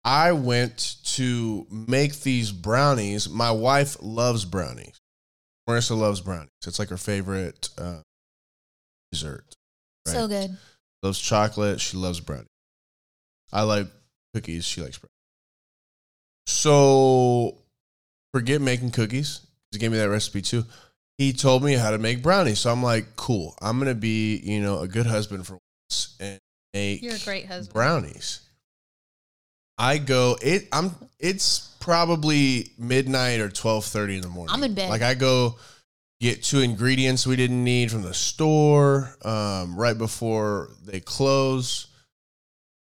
I went to make these brownies. My wife loves brownies. Marissa loves brownies. It's like her favorite uh, dessert. so good. loves chocolate. She loves brownies. I like cookies. She likes brownies. So forget making cookies. He gave me that recipe too. He told me how to make brownies. So I'm like, cool. I'm gonna be, you know, a good husband for once and make You're a great husband. brownies. I go it I'm it's probably midnight or twelve thirty in the morning. I'm in bed. Like I go get two ingredients we didn't need from the store um, right before they close.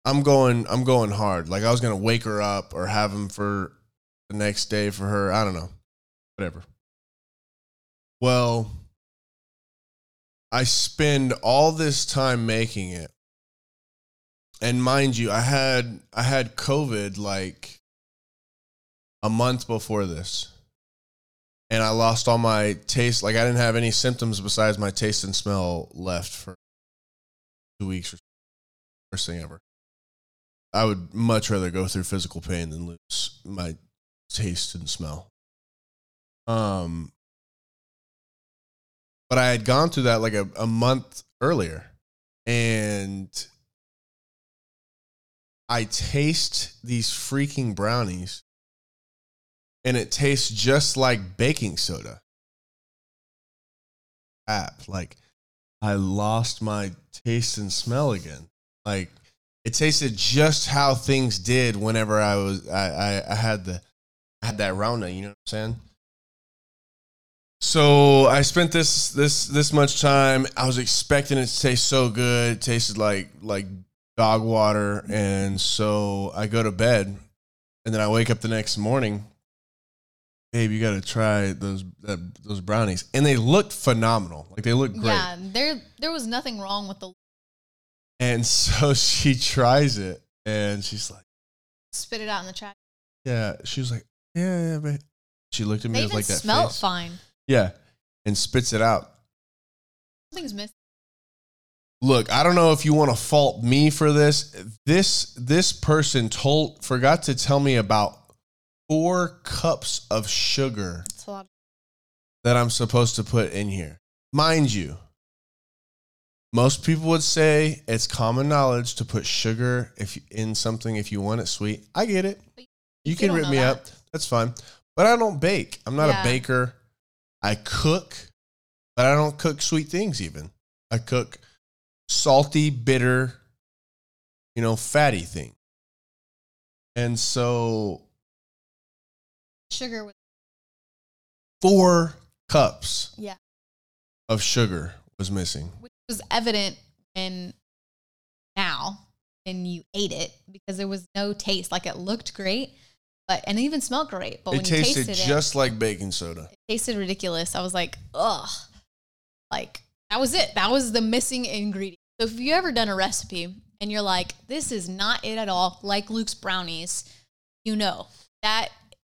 I'm going I'm going hard. Like I was gonna wake her up or have them for the next day for her. I don't know. Whatever. Well, I spend all this time making it. And mind you, I had I had COVID like a month before this. And I lost all my taste. Like I didn't have any symptoms besides my taste and smell left for two weeks or worst thing ever. I would much rather go through physical pain than lose my taste and smell. Um but I had gone through that like a, a month earlier. And I taste these freaking brownies and it tastes just like baking soda. App. Like I lost my taste and smell again. Like it tasted just how things did whenever I was I, I, I had the I had that Rona, you know what I'm saying? So I spent this this this much time. I was expecting it to taste so good. It tasted like like dog water, and so I go to bed, and then I wake up the next morning, "Babe, you got to try those that, those brownies," and they looked phenomenal. Like they looked great. Yeah, there there was nothing wrong with the And so [LAUGHS] she tries it, and she's like, spit it out in the trash. "Yeah." She was like, "Yeah, yeah." Babe. She looked at me They with like that smelled face. fine. Yeah, and spits it out. Something's missing. Look, I don't know if you want to fault me for this. This this person told forgot to tell me about four cups of sugar lot. that I'm supposed to put in here. Mind you, most people would say it's common knowledge to put sugar if you, in something if you want it sweet. I get it. You you can rip me that. up. That's fine. But I don't bake. I'm not Yeah. a baker. I cook, but I don't cook sweet things even. I cook salty, bitter, you know, fatty things. And so Sugar was four cups Yeah. of sugar was missing. which was evident in now and you ate it because there was no taste. Like it looked great, but and it even smelled great. But it when tasted, you tasted just like baking soda. it, it tasted ridiculous. I was like, ugh. Like that was it. That was the missing ingredient. So if you ever done a recipe and you're like, this is not it at all, like Luke's brownies, you know that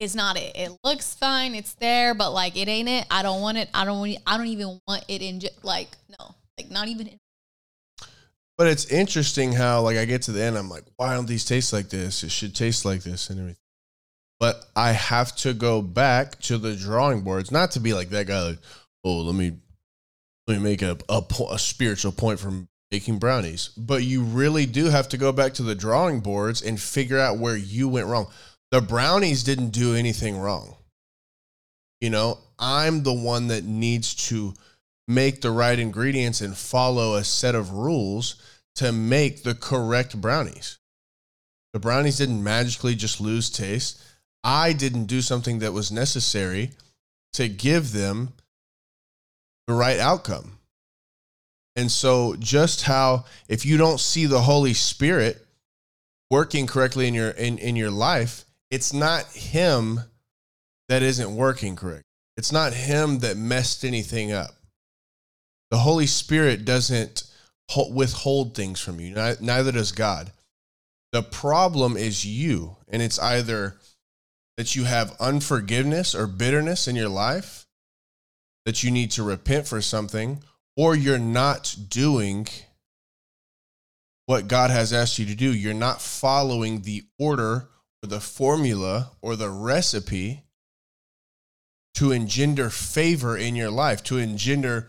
is not it. It looks fine, it's there, but like it ain't it. I don't want it. I don't. I don't even want it in. Like no, like not even. In, But it's interesting how, like, I get to the end, I'm like, why don't these taste like this? It should taste like this and everything. But I have to go back to the drawing boards, not to be like that guy, like, oh, let me let me make a a, po- a spiritual point from baking brownies. But you really do have to go back to the drawing boards and figure out where you went wrong. The brownies didn't do anything wrong. You know, I'm the one that needs to make the right ingredients and follow a set of rules to make the correct brownies. The brownies didn't magically just lose taste. I didn't do something that was necessary to give them the right outcome. And so, just how if you don't see the Holy Spirit working correctly in your in, in your life, it's not him that isn't working correct. It's not him that messed anything up. The Holy Spirit doesn't withhold things from you, neither does God. The problem is you, and it's either that you have unforgiveness or bitterness in your life, that you need to repent for something, or you're not doing what God has asked you to do. You're not following the order the formula or the recipe to engender favor in your life, to engender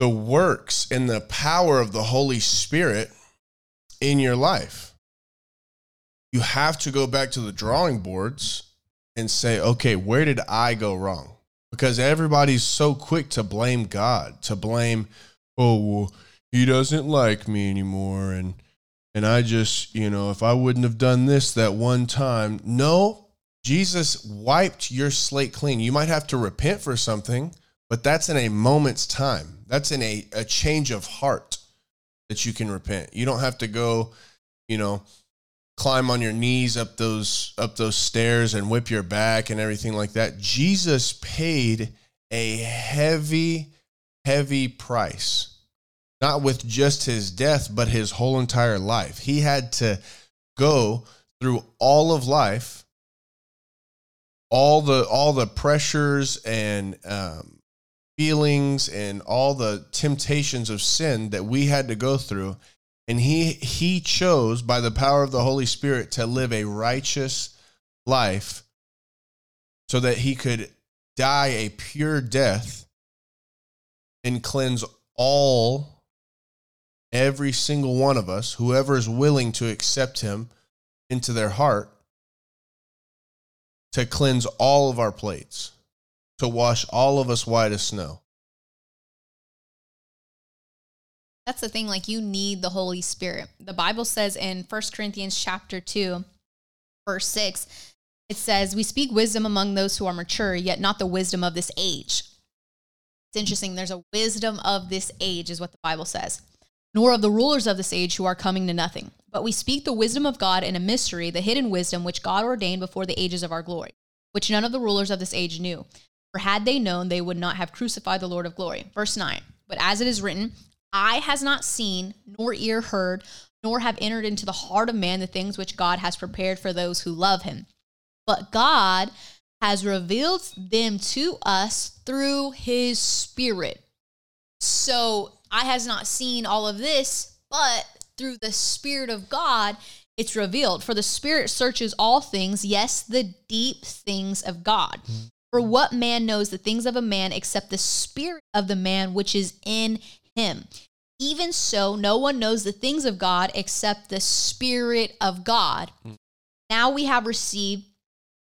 the works and the power of the Holy Spirit in your life. You have to go back to the drawing boards and say, okay, where did I go wrong? Because everybody's so quick to blame God, to blame, oh, he doesn't like me anymore. And, and I just, you know, if I wouldn't have done this that one time, no, Jesus wiped your slate clean. You might have to repent for something, but that's in a moment's time. That's in a, a change of heart that you can repent. You don't have to go, you know, climb on your knees up those up those stairs and whip your back and everything like that. Jesus paid a heavy heavy price. Not with just his death, but his whole entire life. He had to go through all of life all the all the pressures and um, feelings and all the temptations of sin that we had to go through and he he chose by the power of the holy spirit to live a righteous life so that he could die a pure death and cleanse all every single one of us whoever is willing to accept him into their heart to cleanse all of our plates, to wash all of us white as snow. That's the thing. Like you need the Holy Spirit. The Bible says in First Corinthians chapter 2, verse 6, it says, We speak wisdom among those who are mature, yet not the wisdom of this age. It's interesting. There's a wisdom of this age, is what the Bible says, nor of the rulers of this age who are coming to nothing. But we speak the wisdom of God in a mystery, the hidden wisdom which God ordained before the ages of our glory, which none of the rulers of this age knew. For had they known, they would not have crucified the Lord of glory. Verse 9. But as it is written, eye has not seen, nor ear heard, nor have entered into the heart of man the things which God has prepared for those who love him. But God has revealed them to us through his spirit. So I has not seen all of this, but through the spirit of God, it's revealed. For the spirit searches all things, yes, the deep things of God. Hmm. For what man knows the things of a man except the spirit of the man which is in him? Even so, no one knows the things of God except the spirit of God. Hmm. Now we have received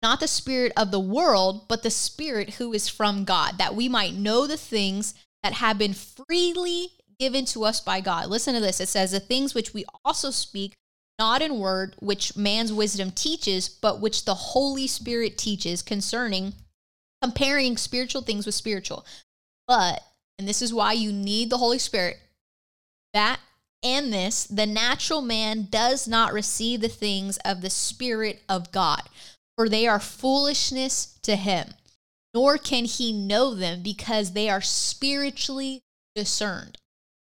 not the spirit of the world, but the spirit who is from God, that we might know the things that have been freely given to us by God. Listen to this. It says, The things which we also speak, not in word, which man's wisdom teaches, but which the Holy Spirit teaches concerning comparing spiritual things with spiritual. But, and this is why you need the Holy Spirit, that and this, the natural man does not receive the things of the Spirit of God, for they are foolishness to him, nor can he know them because they are spiritually discerned.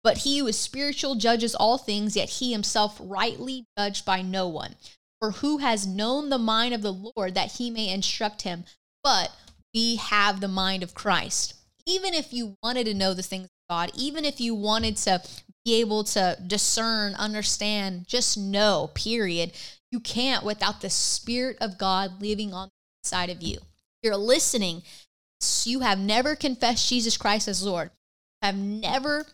But he who is spiritual judges all things, yet he himself rightly judged by no one. For who has known the mind of the Lord that he may instruct him? But we have the mind of Christ. Even if you wanted to know the things of God, even if you wanted to be able to discern, understand, just know, period, you can't without the Spirit of God living on the inside of you. You're listening. You have never confessed Jesus Christ as Lord, have never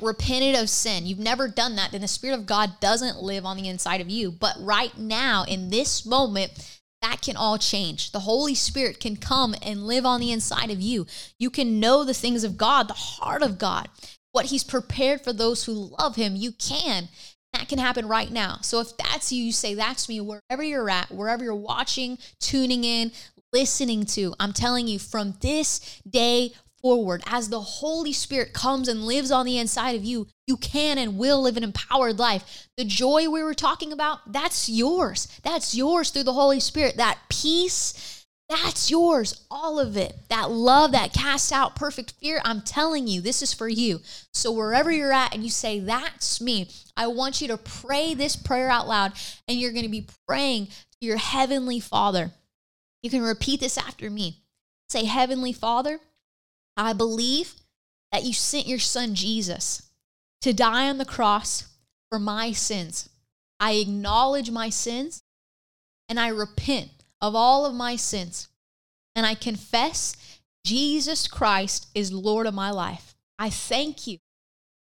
repented of sin, you've never done that, then the Spirit of God doesn't live on the inside of you. But right now, in this moment, that can all change. The Holy Spirit can come and live on the inside of you. You can know the things of God, the heart of God, what He's prepared for those who love Him. You can. That can happen right now. So if that's you, you say, That's me, wherever you're at, wherever you're watching, tuning in, listening to. I'm telling you, from this day forward, as the Holy Spirit comes and lives on the inside of you, you can and will live an empowered life. The joy we were talking about, that's yours. That's yours through the Holy Spirit. That peace, that's yours. All of it. That love that casts out perfect fear, I'm telling you, this is for you. So wherever you're at and you say, That's me, I want you to pray this prayer out loud and you're going to be praying to your Heavenly Father. You can repeat this after me. Say, Heavenly Father, I believe that you sent your son Jesus to die on the cross for my sins. I acknowledge my sins and I repent of all of my sins. And I confess Jesus Christ is Lord of my life. I thank you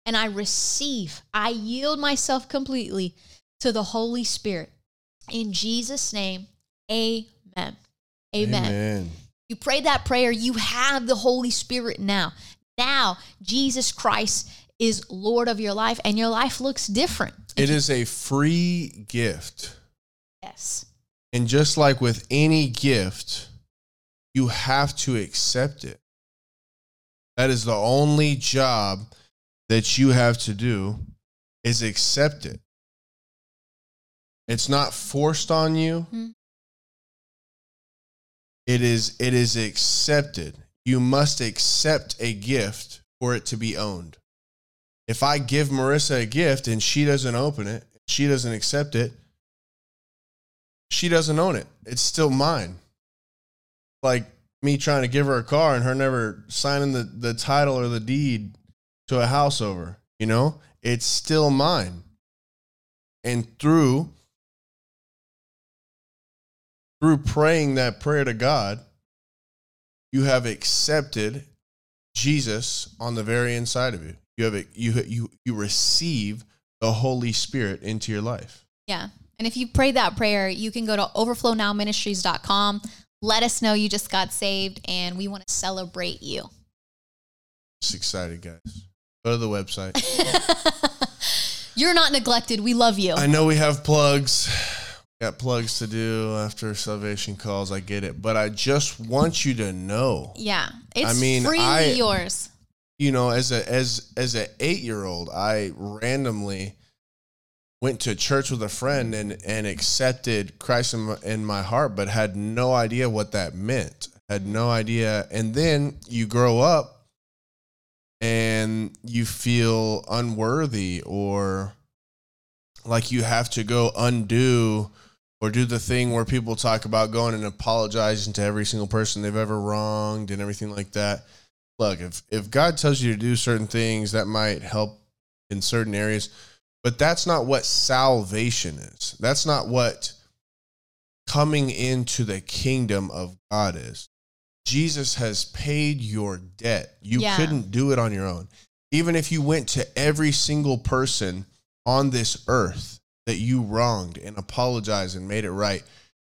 and I receive, I yield myself completely to the Holy Spirit. In Jesus' name, amen. Amen. Amen. You pray that prayer, you have the Holy Spirit now. Now, Jesus Christ is Lord of your life, and your life looks different. It is a free gift. Yes. And just like with any gift, you have to accept it. That is the only job that you have to do is accept it. It's not forced on you. Mhm. It is it is accepted. You must accept a gift for it to be owned. If I give Marissa a gift and she doesn't open it, she doesn't accept it, she doesn't own it. It's still mine. Like me trying to give her a car and her never signing the, the title or the deed to a house over, you know? It's still mine. And through through praying that prayer to God, you have accepted Jesus on the very inside of you. You have it, you you you receive the Holy Spirit into your life. Yeah. And if you prayed that prayer, you can go to overflownowministries.com. Let us know you just got saved, and we want to celebrate you. Just excited, guys. Go to the website. [LAUGHS] You're not neglected. We love you. I know we have plugs. Got plugs to do after salvation calls. I get it, but I just want you to know. yeah. It's I mean, freely I- yours. you know, as a as as an eight year old, I randomly went to church with a friend and and accepted Christ in my, in my heart, but had no idea what that meant. Had no idea, and then you grow up and you feel unworthy or like you have to go undo or do the thing where people talk about going and apologizing to every single person they've ever wronged and everything like that. Look, if if God tells you to do certain things, that might help in certain areas, but that's not what salvation is. That's not what coming into the kingdom of God is. Jesus has paid your debt. You Yeah. couldn't do it on your own. Even if you went to every single person on this earth that you wronged and apologized and made it right,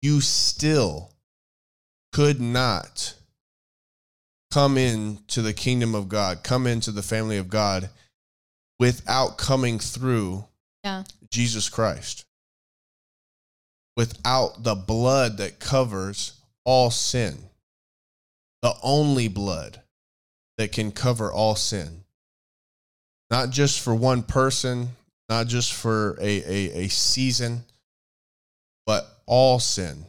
you still could not come into the kingdom of God, come into the family of God without coming through Yeah. Jesus Christ. Without the blood that covers all sin. The only blood that can cover all sin. Not just for one person, not just for a, a, a season, but all sin.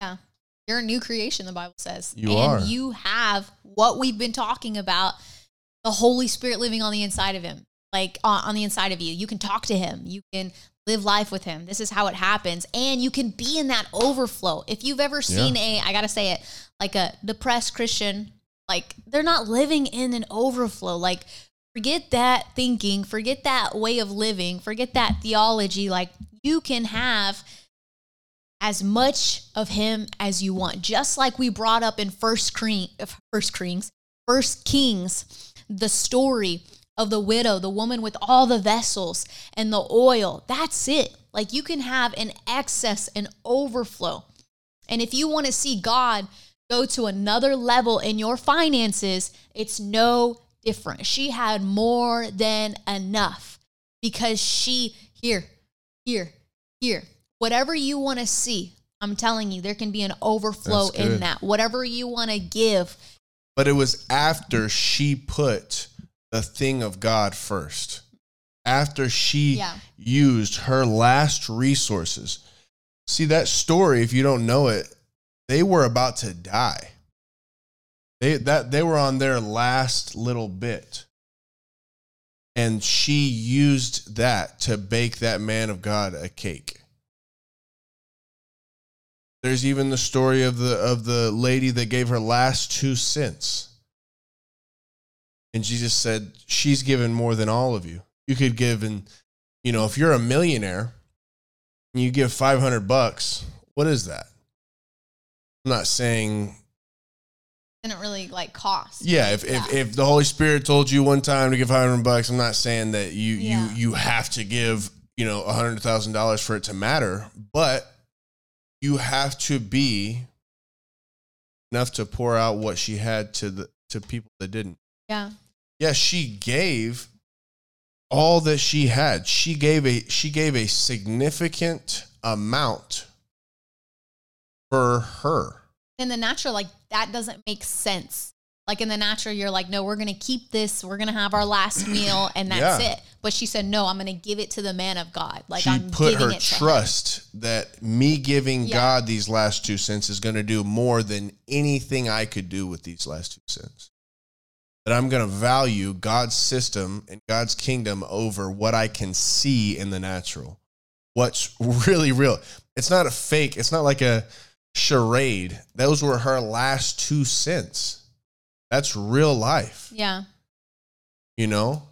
Yeah. You're a new creation, the Bible says. You and are. you have what we've been talking about the Holy Spirit living on the inside of him, like on, on the inside of you. You can talk to him, you can live life with him. This is how it happens. And you can be in that overflow. If you've ever seen a, I got to say it, like a depressed Christian, like they're not living in an overflow. Like, forget that thinking, forget that way of living, forget that theology. Like, you can have as much of him as you want. Just like we brought up in First King, First Kings, First Kings, the story of the widow, the woman with all the vessels and the oil. That's it. Like you can have an excess and overflow. And if you want to see God go to another level in your finances, it's no different. She had more than enough because she, here, here, here, whatever you want to see, I'm telling you, there can be an overflow in that. Whatever you want to give, But it was after she put the thing of God first. After she Yeah. used her last resources. See that story, if you don't know it, they were about to die. They that they were on their last little bit. And she used that to bake that man of God a cake. There's even the story of the of the lady that gave her last two cents. And Jesus said, She's given more than all of you. You could give and you know, if you're a millionaire and you give 500 bucks, what is that? I'm not saying didn't really like cost. yeah, if, Yeah. if if the Holy Spirit told you one time to give 500 bucks, I'm not saying that you Yeah. you you have to give, you know, $100,000 for it to matter, but you have to be enough to pour out what she had to the to people that didn't. Yeah. Yeah, she gave all that she had. She gave a she gave a significant amount for her. In the natural, like that doesn't make sense. Like in the natural, you're like, no, we're gonna keep this. We're gonna have our last [CLEARS THROAT] meal, and that's Yeah. it. But she said, no, I'm gonna give it to the man of God. Like she I'm put her it to him. trust that me giving Yeah. God these last two cents is going to do more than anything I could do with these last two cents. That I'm going to value God's system and God's kingdom over what I can see in the natural. What's really real. It's not a fake, it's not like a charade. Those were her last two cents. That's real life, Yeah. you know?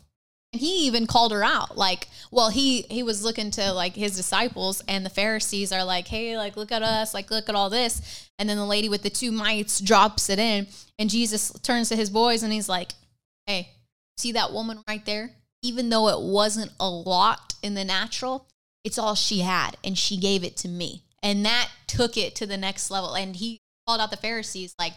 And he even called her out. Like, well, he he was looking to like his disciples, and the Pharisees are like, "Hey, like, look at us, like, look at all this." And then the lady with the two mites drops it in, and Jesus turns to his boys and he's like, "Hey, see that woman right there? Even though it wasn't a lot in the natural, it's all she had, and she gave it to me, and that took it to the next level." And he called out the Pharisees like,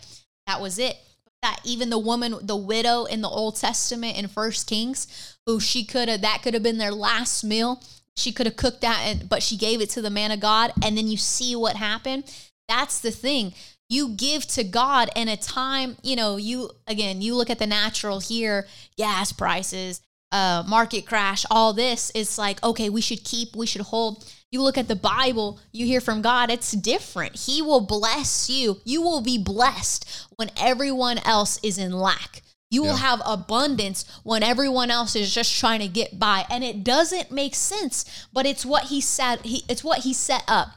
"That was it." that even the woman the widow in the old testament in first kings who she could have that could have been their last meal she could have cooked that and but she gave it to the man of god and then you see what happened that's the thing you give to god in a time you know you again you look at the natural here gas prices uh, market crash, all this, it's like, okay, we should keep, we should hold. You look at the Bible, you hear from God, it's different. He will bless you. You will be blessed when everyone else is in lack. You will Yeah. have abundance when everyone else is just trying to get by. And it doesn't make sense, but it's what he said, he, it's what he set up.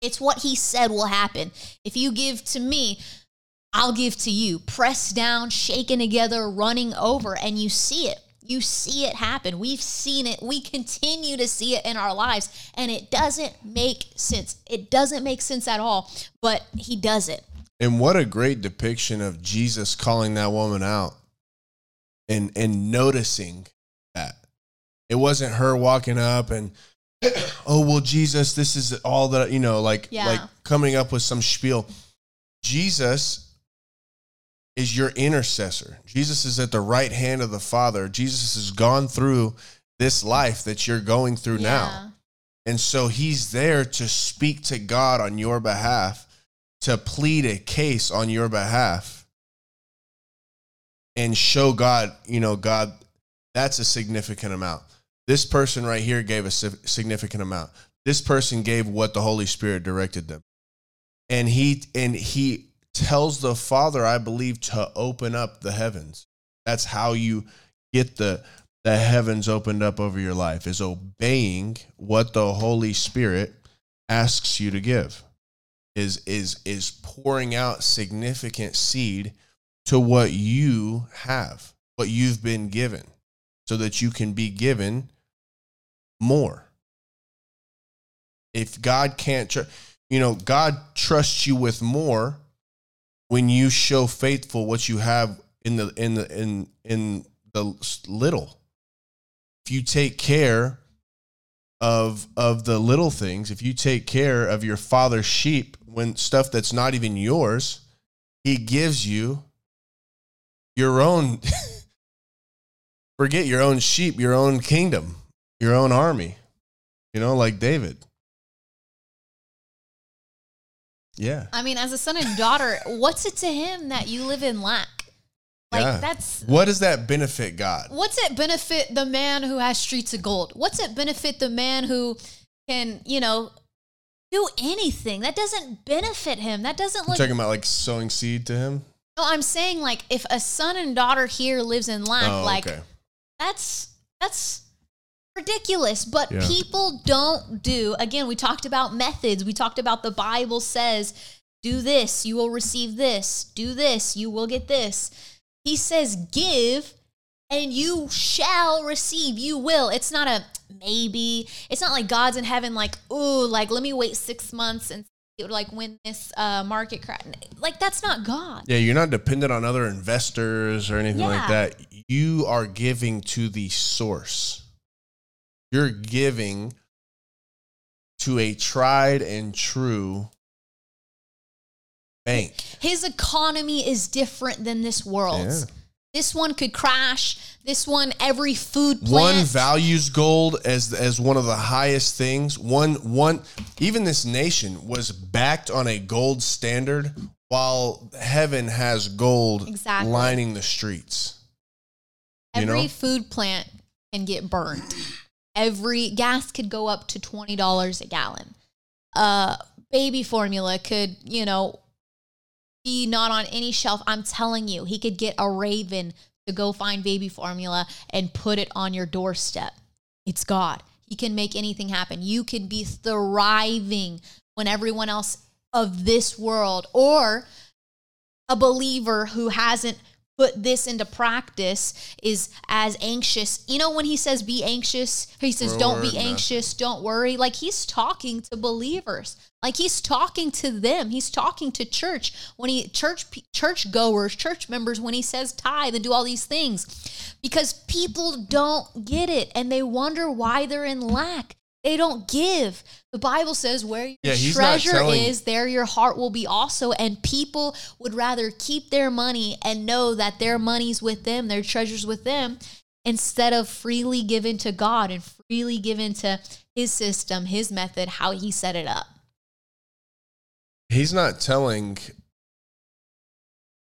It's what he said will happen. If you give to me, I'll give to you. Pressed down, shaken together, running over, and you see it. You see it happen. We've seen it. We continue to see it in our lives, and it doesn't make sense. It doesn't make sense at all, but he does it. And what a great depiction of Jesus calling that woman out and and noticing that. It wasn't her walking up and [CLEARS THROAT] oh well Jesus, this is all that you know, like Yeah. like coming up with some spiel. Jesus is your intercessor. Jesus is at the right hand of the Father. Jesus has gone through this life that you're going through now. And so he's there to speak to God on your behalf, to plead a case on your behalf, and show God, you know, God, that's a significant amount. This person right here gave a significant amount. This person gave what the Holy Spirit directed them. And he and he tells the Father, I believe, to open up the heavens. That's how you get the the heavens opened up over your life is obeying what the Holy Spirit asks you to give. Is is is pouring out significant seed to what you have, what you've been given, so that you can be given more. If God can't, tr- you know, God trusts you with more when you show faithful what you have in the in the in in the little. If you take care of of the little things if you take care of your father's sheep when stuff that's not even yours he gives you your own [LAUGHS] forget your own sheep your own kingdom your own army. You know like david yeah I mean, as a son and daughter, what's it to him that you live in lack? Like Yeah. that's what does that benefit god what's it benefit the man who has streets of gold? What's it benefit the man who can, you know, do anything? That doesn't benefit him. That doesn't look talking about like sowing seed to him No, I'm saying like if a son and daughter here lives in lack, oh like okay that's that's ridiculous. But Yeah. people don't do. Again, we talked about methods. We talked about the Bible says, "Do this, you will receive this. Do this, you will get this." He says, "Give." And you shall receive. You will. It's not a maybe. It's not like God's in heaven, like, ooh, like let me wait six months and see, like when this uh, market crash. Like that's not God. Yeah, you're not dependent on other investors or anything like that. You are giving to the source. You're giving to a tried and true bank. His economy is different than this world's. Yeah. This one could crash. This one, every food plant. One values gold as as one of the highest things. One one even this nation was backed on a gold standard while heaven has gold Exactly. lining the streets. you every know? food plant can get burned. Every gas could go up to twenty dollars a gallon. Uh, baby formula could, you know, be not on any shelf. I'm telling you, he could get a raven to go find baby formula and put it on your doorstep. It's God. He can make anything happen. You can be thriving when everyone else of this world or a believer who hasn't put this into practice is as anxious. You know, when he says be anxious, he says don't be anxious, don't worry. Like he's talking to believers. Like he's talking to them. He's talking to church when he church church goers, church members when he says tithe and do all these things. Because people don't get it and they wonder why they're in lack. They don't give. The Bible says where your Yeah, treasure telling- is, there your heart will be also. And people would rather keep their money and know that their money's with them, their treasure's with them, instead of freely given to God and freely given to his system, his method, how he set it up. He's not telling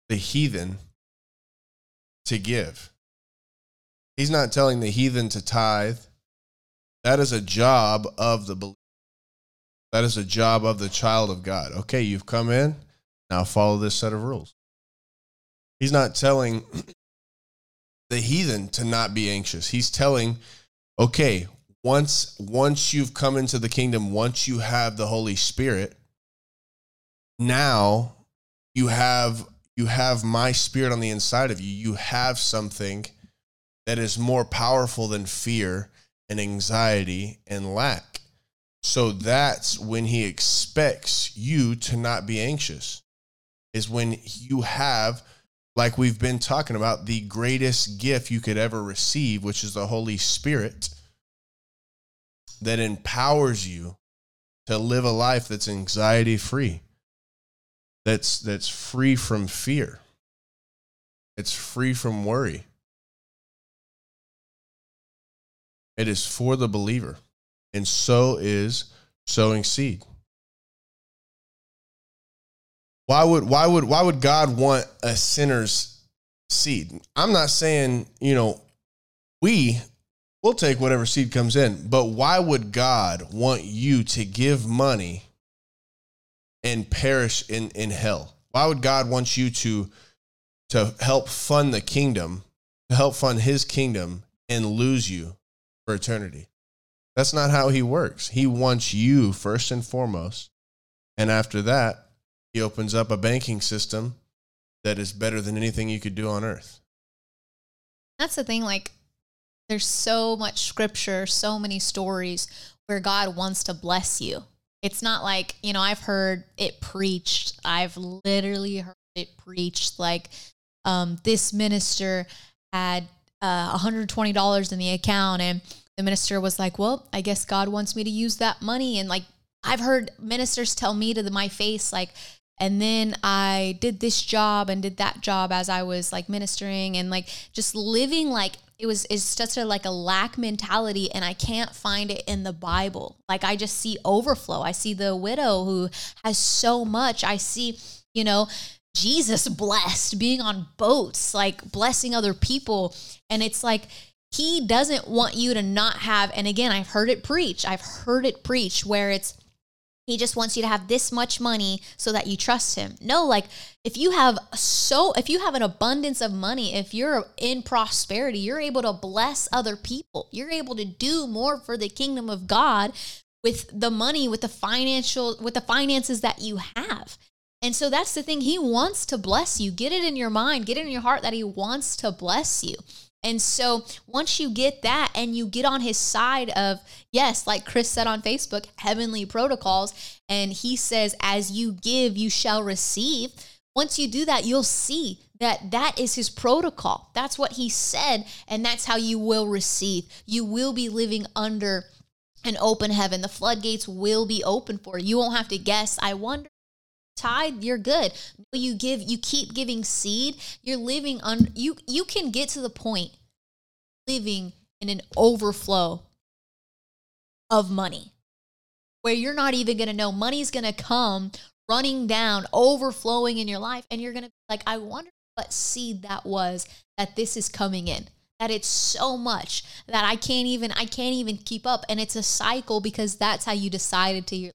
the heathen to give. He's not telling the heathen to tithe. That is a job of the. That is a job of the child of God. Okay, you've come in. Now follow this set of rules. He's not telling [CLEARS THROAT] the heathen to not be anxious. He's telling, okay, once once you've come into the kingdom, once you have the Holy Spirit, now you have you have my spirit on the inside of you. You have something that is more powerful than fear and anxiety and lack. So that's when he expects you to not be anxious. Is when you have like we've been talking about the greatest gift you could ever receive, which is the Holy Spirit that empowers you to live a life that's anxiety free that's that's free from fear it's free from worry it is for the believer and so is sowing seed why would why would why would god want a sinner's seed i'm not saying you know we we'll take whatever seed comes in. But why would God want you to give money and perish in, in hell? Why would God want you to to help fund the kingdom, to help fund his kingdom and lose you for eternity? That's not how he works. He wants you first and foremost. And after that, he opens up a banking system that is better than anything you could do on earth. That's the thing like there's so much scripture, so many stories where God wants to bless you. It's not like, you know, I've heard it preached. I've literally heard it preached like um, this minister had uh, $120 in the account. And the minister was like, "Well, I guess God wants me to use that money." And like I've heard ministers tell me to the, my face like and then I did this job and did that job as I was like ministering and like just living like it was it's such a like a lack mentality. And i can't find it in the bible. Like i just see overflow. I see the widow who has so much. I see you know jesus blessed being on boats like blessing other people and it's like he doesn't want you to not have and again i've heard it preach i've heard it preach where it's he just wants you to have this much money so that you trust him. No, like if you have so if you have an abundance of money, if you're in prosperity, you're able to bless other people. You're able to do more for the kingdom of God with the money, with the financial with the finances that you have. And so that's the thing. He wants to bless you. Get it in your mind, get it in your heart that he wants to bless you. And so once you get that and you get on his side of, yes, like Chris said on Facebook, heavenly protocols, and he says, as you give, you shall receive. Once you do that, you'll see that that is his protocol. That's what he said, and that's how you will receive. You will be living under an open heaven. The floodgates will be open for you. You won't have to guess, I wonder tithe you're good. You give you keep giving seed you're living on you you can get to the point living in an overflow of money where you're not even going to know. Money's going to come running down overflowing in your life and you're going to be like i wonder what seed that was that this is coming in. That it's so much that i can't even i can't even keep up. And it's a cycle because that's how you decided to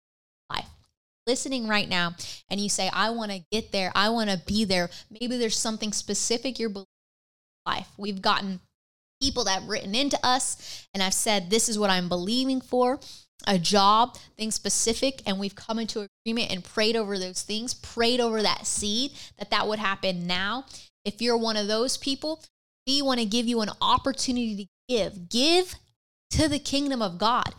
listening right now and you say, I want to get there, I want to be there, maybe there's something specific you're believing in life. We've gotten people that have written into us and I've said, This is what I'm believing for a job, things specific, and we've come into agreement and prayed over those things, prayed over that seed that that would happen now. If you're one of those people, we want to give you an opportunity to give. Give to the kingdom of God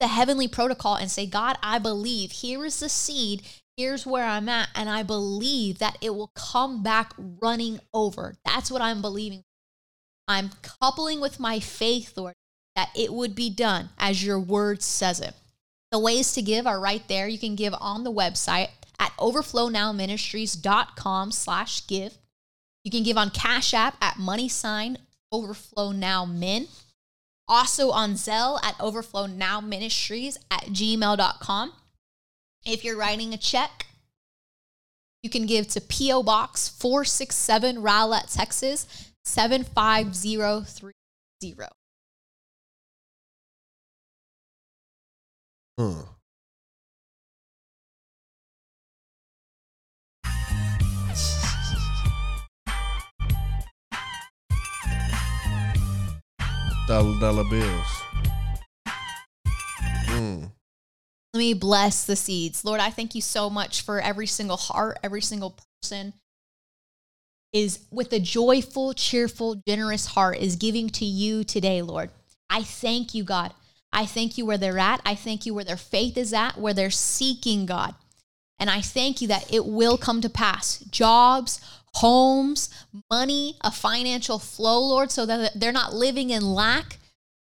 the heavenly protocol and say, God, I believe. Here is the seed. Here's where I'm at. And I believe that it will come back running over. That's what I'm believing. I'm coupling with my faith, Lord, that it would be done as your word says it. The ways to give are right there. You can give on the website at overflownowministries.com slash give. You can give on Cash App at money sign overflow now min also on Zelle at overflownowministries at gmail.com. If you're writing a check, you can give to P.O. Box 467 Rowlett, Texas 75030. Hmm. Dollar dollar bills. Hmm. Let me bless the seeds. Lord, I thank you so much for every single heart, every single person is with a joyful, cheerful, generous heart is giving to you today, Lord. I thank you, God. I thank you where they're at. I thank you where their faith is at, where they're seeking God. And I thank you that it will come to pass. Jobs, homes, money, a financial flow, Lord, so that they're not living in lack.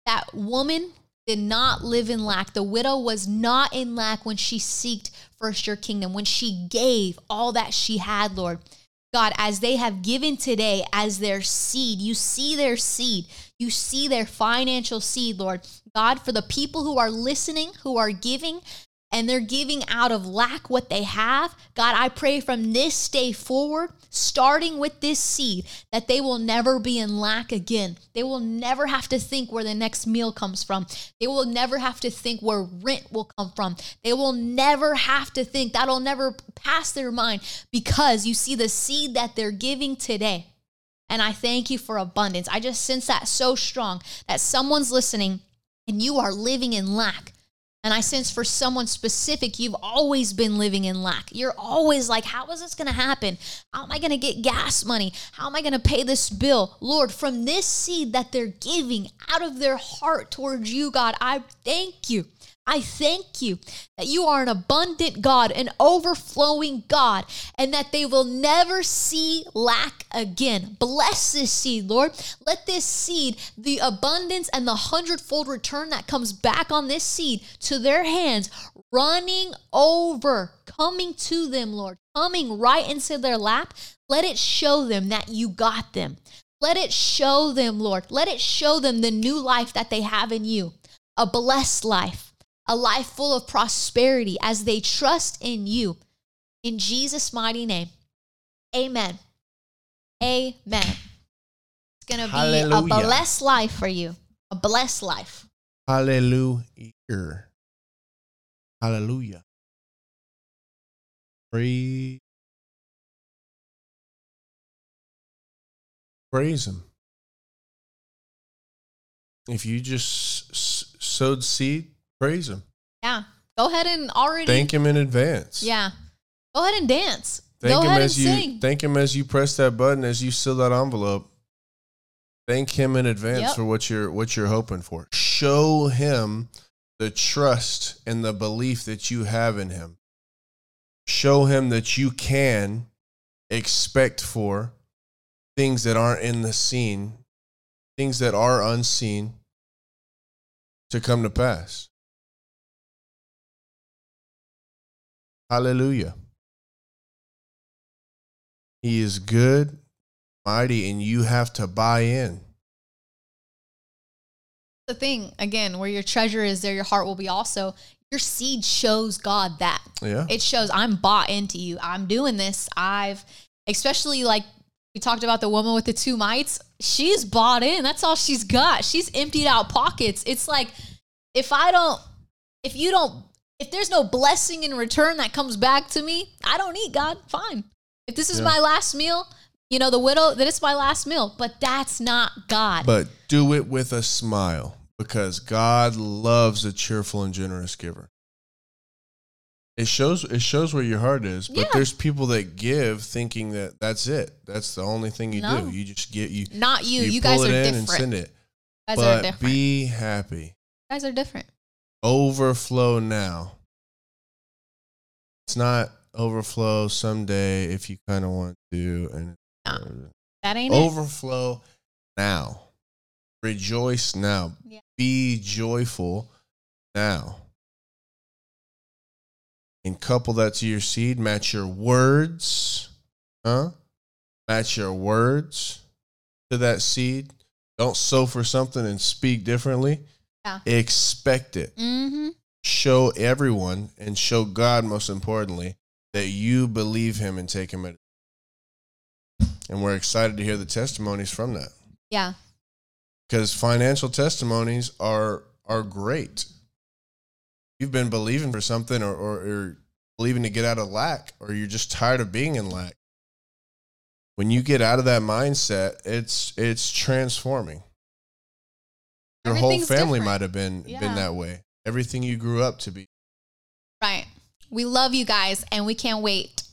That woman did not live in lack. The widow was not in lack when she seeked first your kingdom, when she gave all that she had, Lord. God, as they have given today as their seed, you see their seed, you see their financial seed, Lord. God, for the people who are listening, who are giving, and they're giving out of lack what they have. God, I pray from this day forward, starting with this seed, that they will never be in lack again. They will never have to think where the next meal comes from. They will never have to think where rent will come from. They will never have to think that'll never pass their mind because you see the seed that they're giving today. And I thank you for abundance. I just sense that so strong that someone's listening and you are living in lack and I sense for someone specific, you've always been living in lack. You're always like, how is this going to happen? How am I going to get gas money? How am I going to pay this bill? Lord, from this seed that they're giving out of their heart towards you, God, I thank you I thank you that you are an abundant God, an overflowing God, and that they will never see lack again. Bless this seed, Lord. Let this seed, the abundance and the hundredfold return that comes back on this seed to their hands, running over, coming to them, Lord, coming right into their lap. Let it show them that you got them. Let it show them, Lord. Let it show them the new life that they have in you, a blessed life a life full of prosperity as they trust in you. In Jesus' mighty name, amen. Amen. It's going to be Hallelujah. a blessed life for you, a blessed life. Hallelujah. Hallelujah. Praise. Praise Him. If you just sowed seed, Praise him. Yeah. Go ahead and already thank him in advance. Yeah. Go ahead and dance. Thank Go him as you sing. thank him as you press that button as you seal that envelope. Thank him in advance yep. for what you're what you're hoping for. Show him the trust and the belief that you have in him. Show him that you can expect for things that aren't in the scene, things that are unseen to come to pass. Hallelujah. He is good, mighty, and you have to buy in. The thing, again, where your treasure is, there your heart will be also. Your seed shows God that. Yeah. It shows I'm bought into you. I'm doing this. I've, especially like we talked about the woman with the two mites. She's bought in. That's all she's got. She's emptied out pockets. It's like, if I don't, if you don't if there's no blessing in return that comes back to me, I don't eat, God. Fine. If this is yeah. my last meal, you know, the widow, that it's my last meal. But that's not God. But do it with a smile because God loves a cheerful and generous giver. It shows it shows where your heart is, but yeah. there's people that give thinking that that's it. That's the only thing you no. do. You just get you not you. You, you guys are different. And send it. You guys but are different. be happy. You guys are different overflow now. It's not overflow someday if you kind of want to. And no, uh, that ain't overflow it. now. Rejoice now. Yeah. Be joyful now. And couple that to your seed. Match your words. Huh? Match your words to that seed. Don't sow for something and speak differently. Yeah. Expect it. Mm-hmm. Show everyone and show God, most importantly, that you believe Him and take Him at. And we're excited to hear the testimonies from that. Yeah. because financial testimonies are are great. You've been believing for something or, or, or believing to get out of lack, or you're just tired of being in lack. When you get out of that mindset, it's it's transforming. Your whole family different. might have been Yeah. been that way. Everything you grew up to be. Right. We love you guys and we can't wait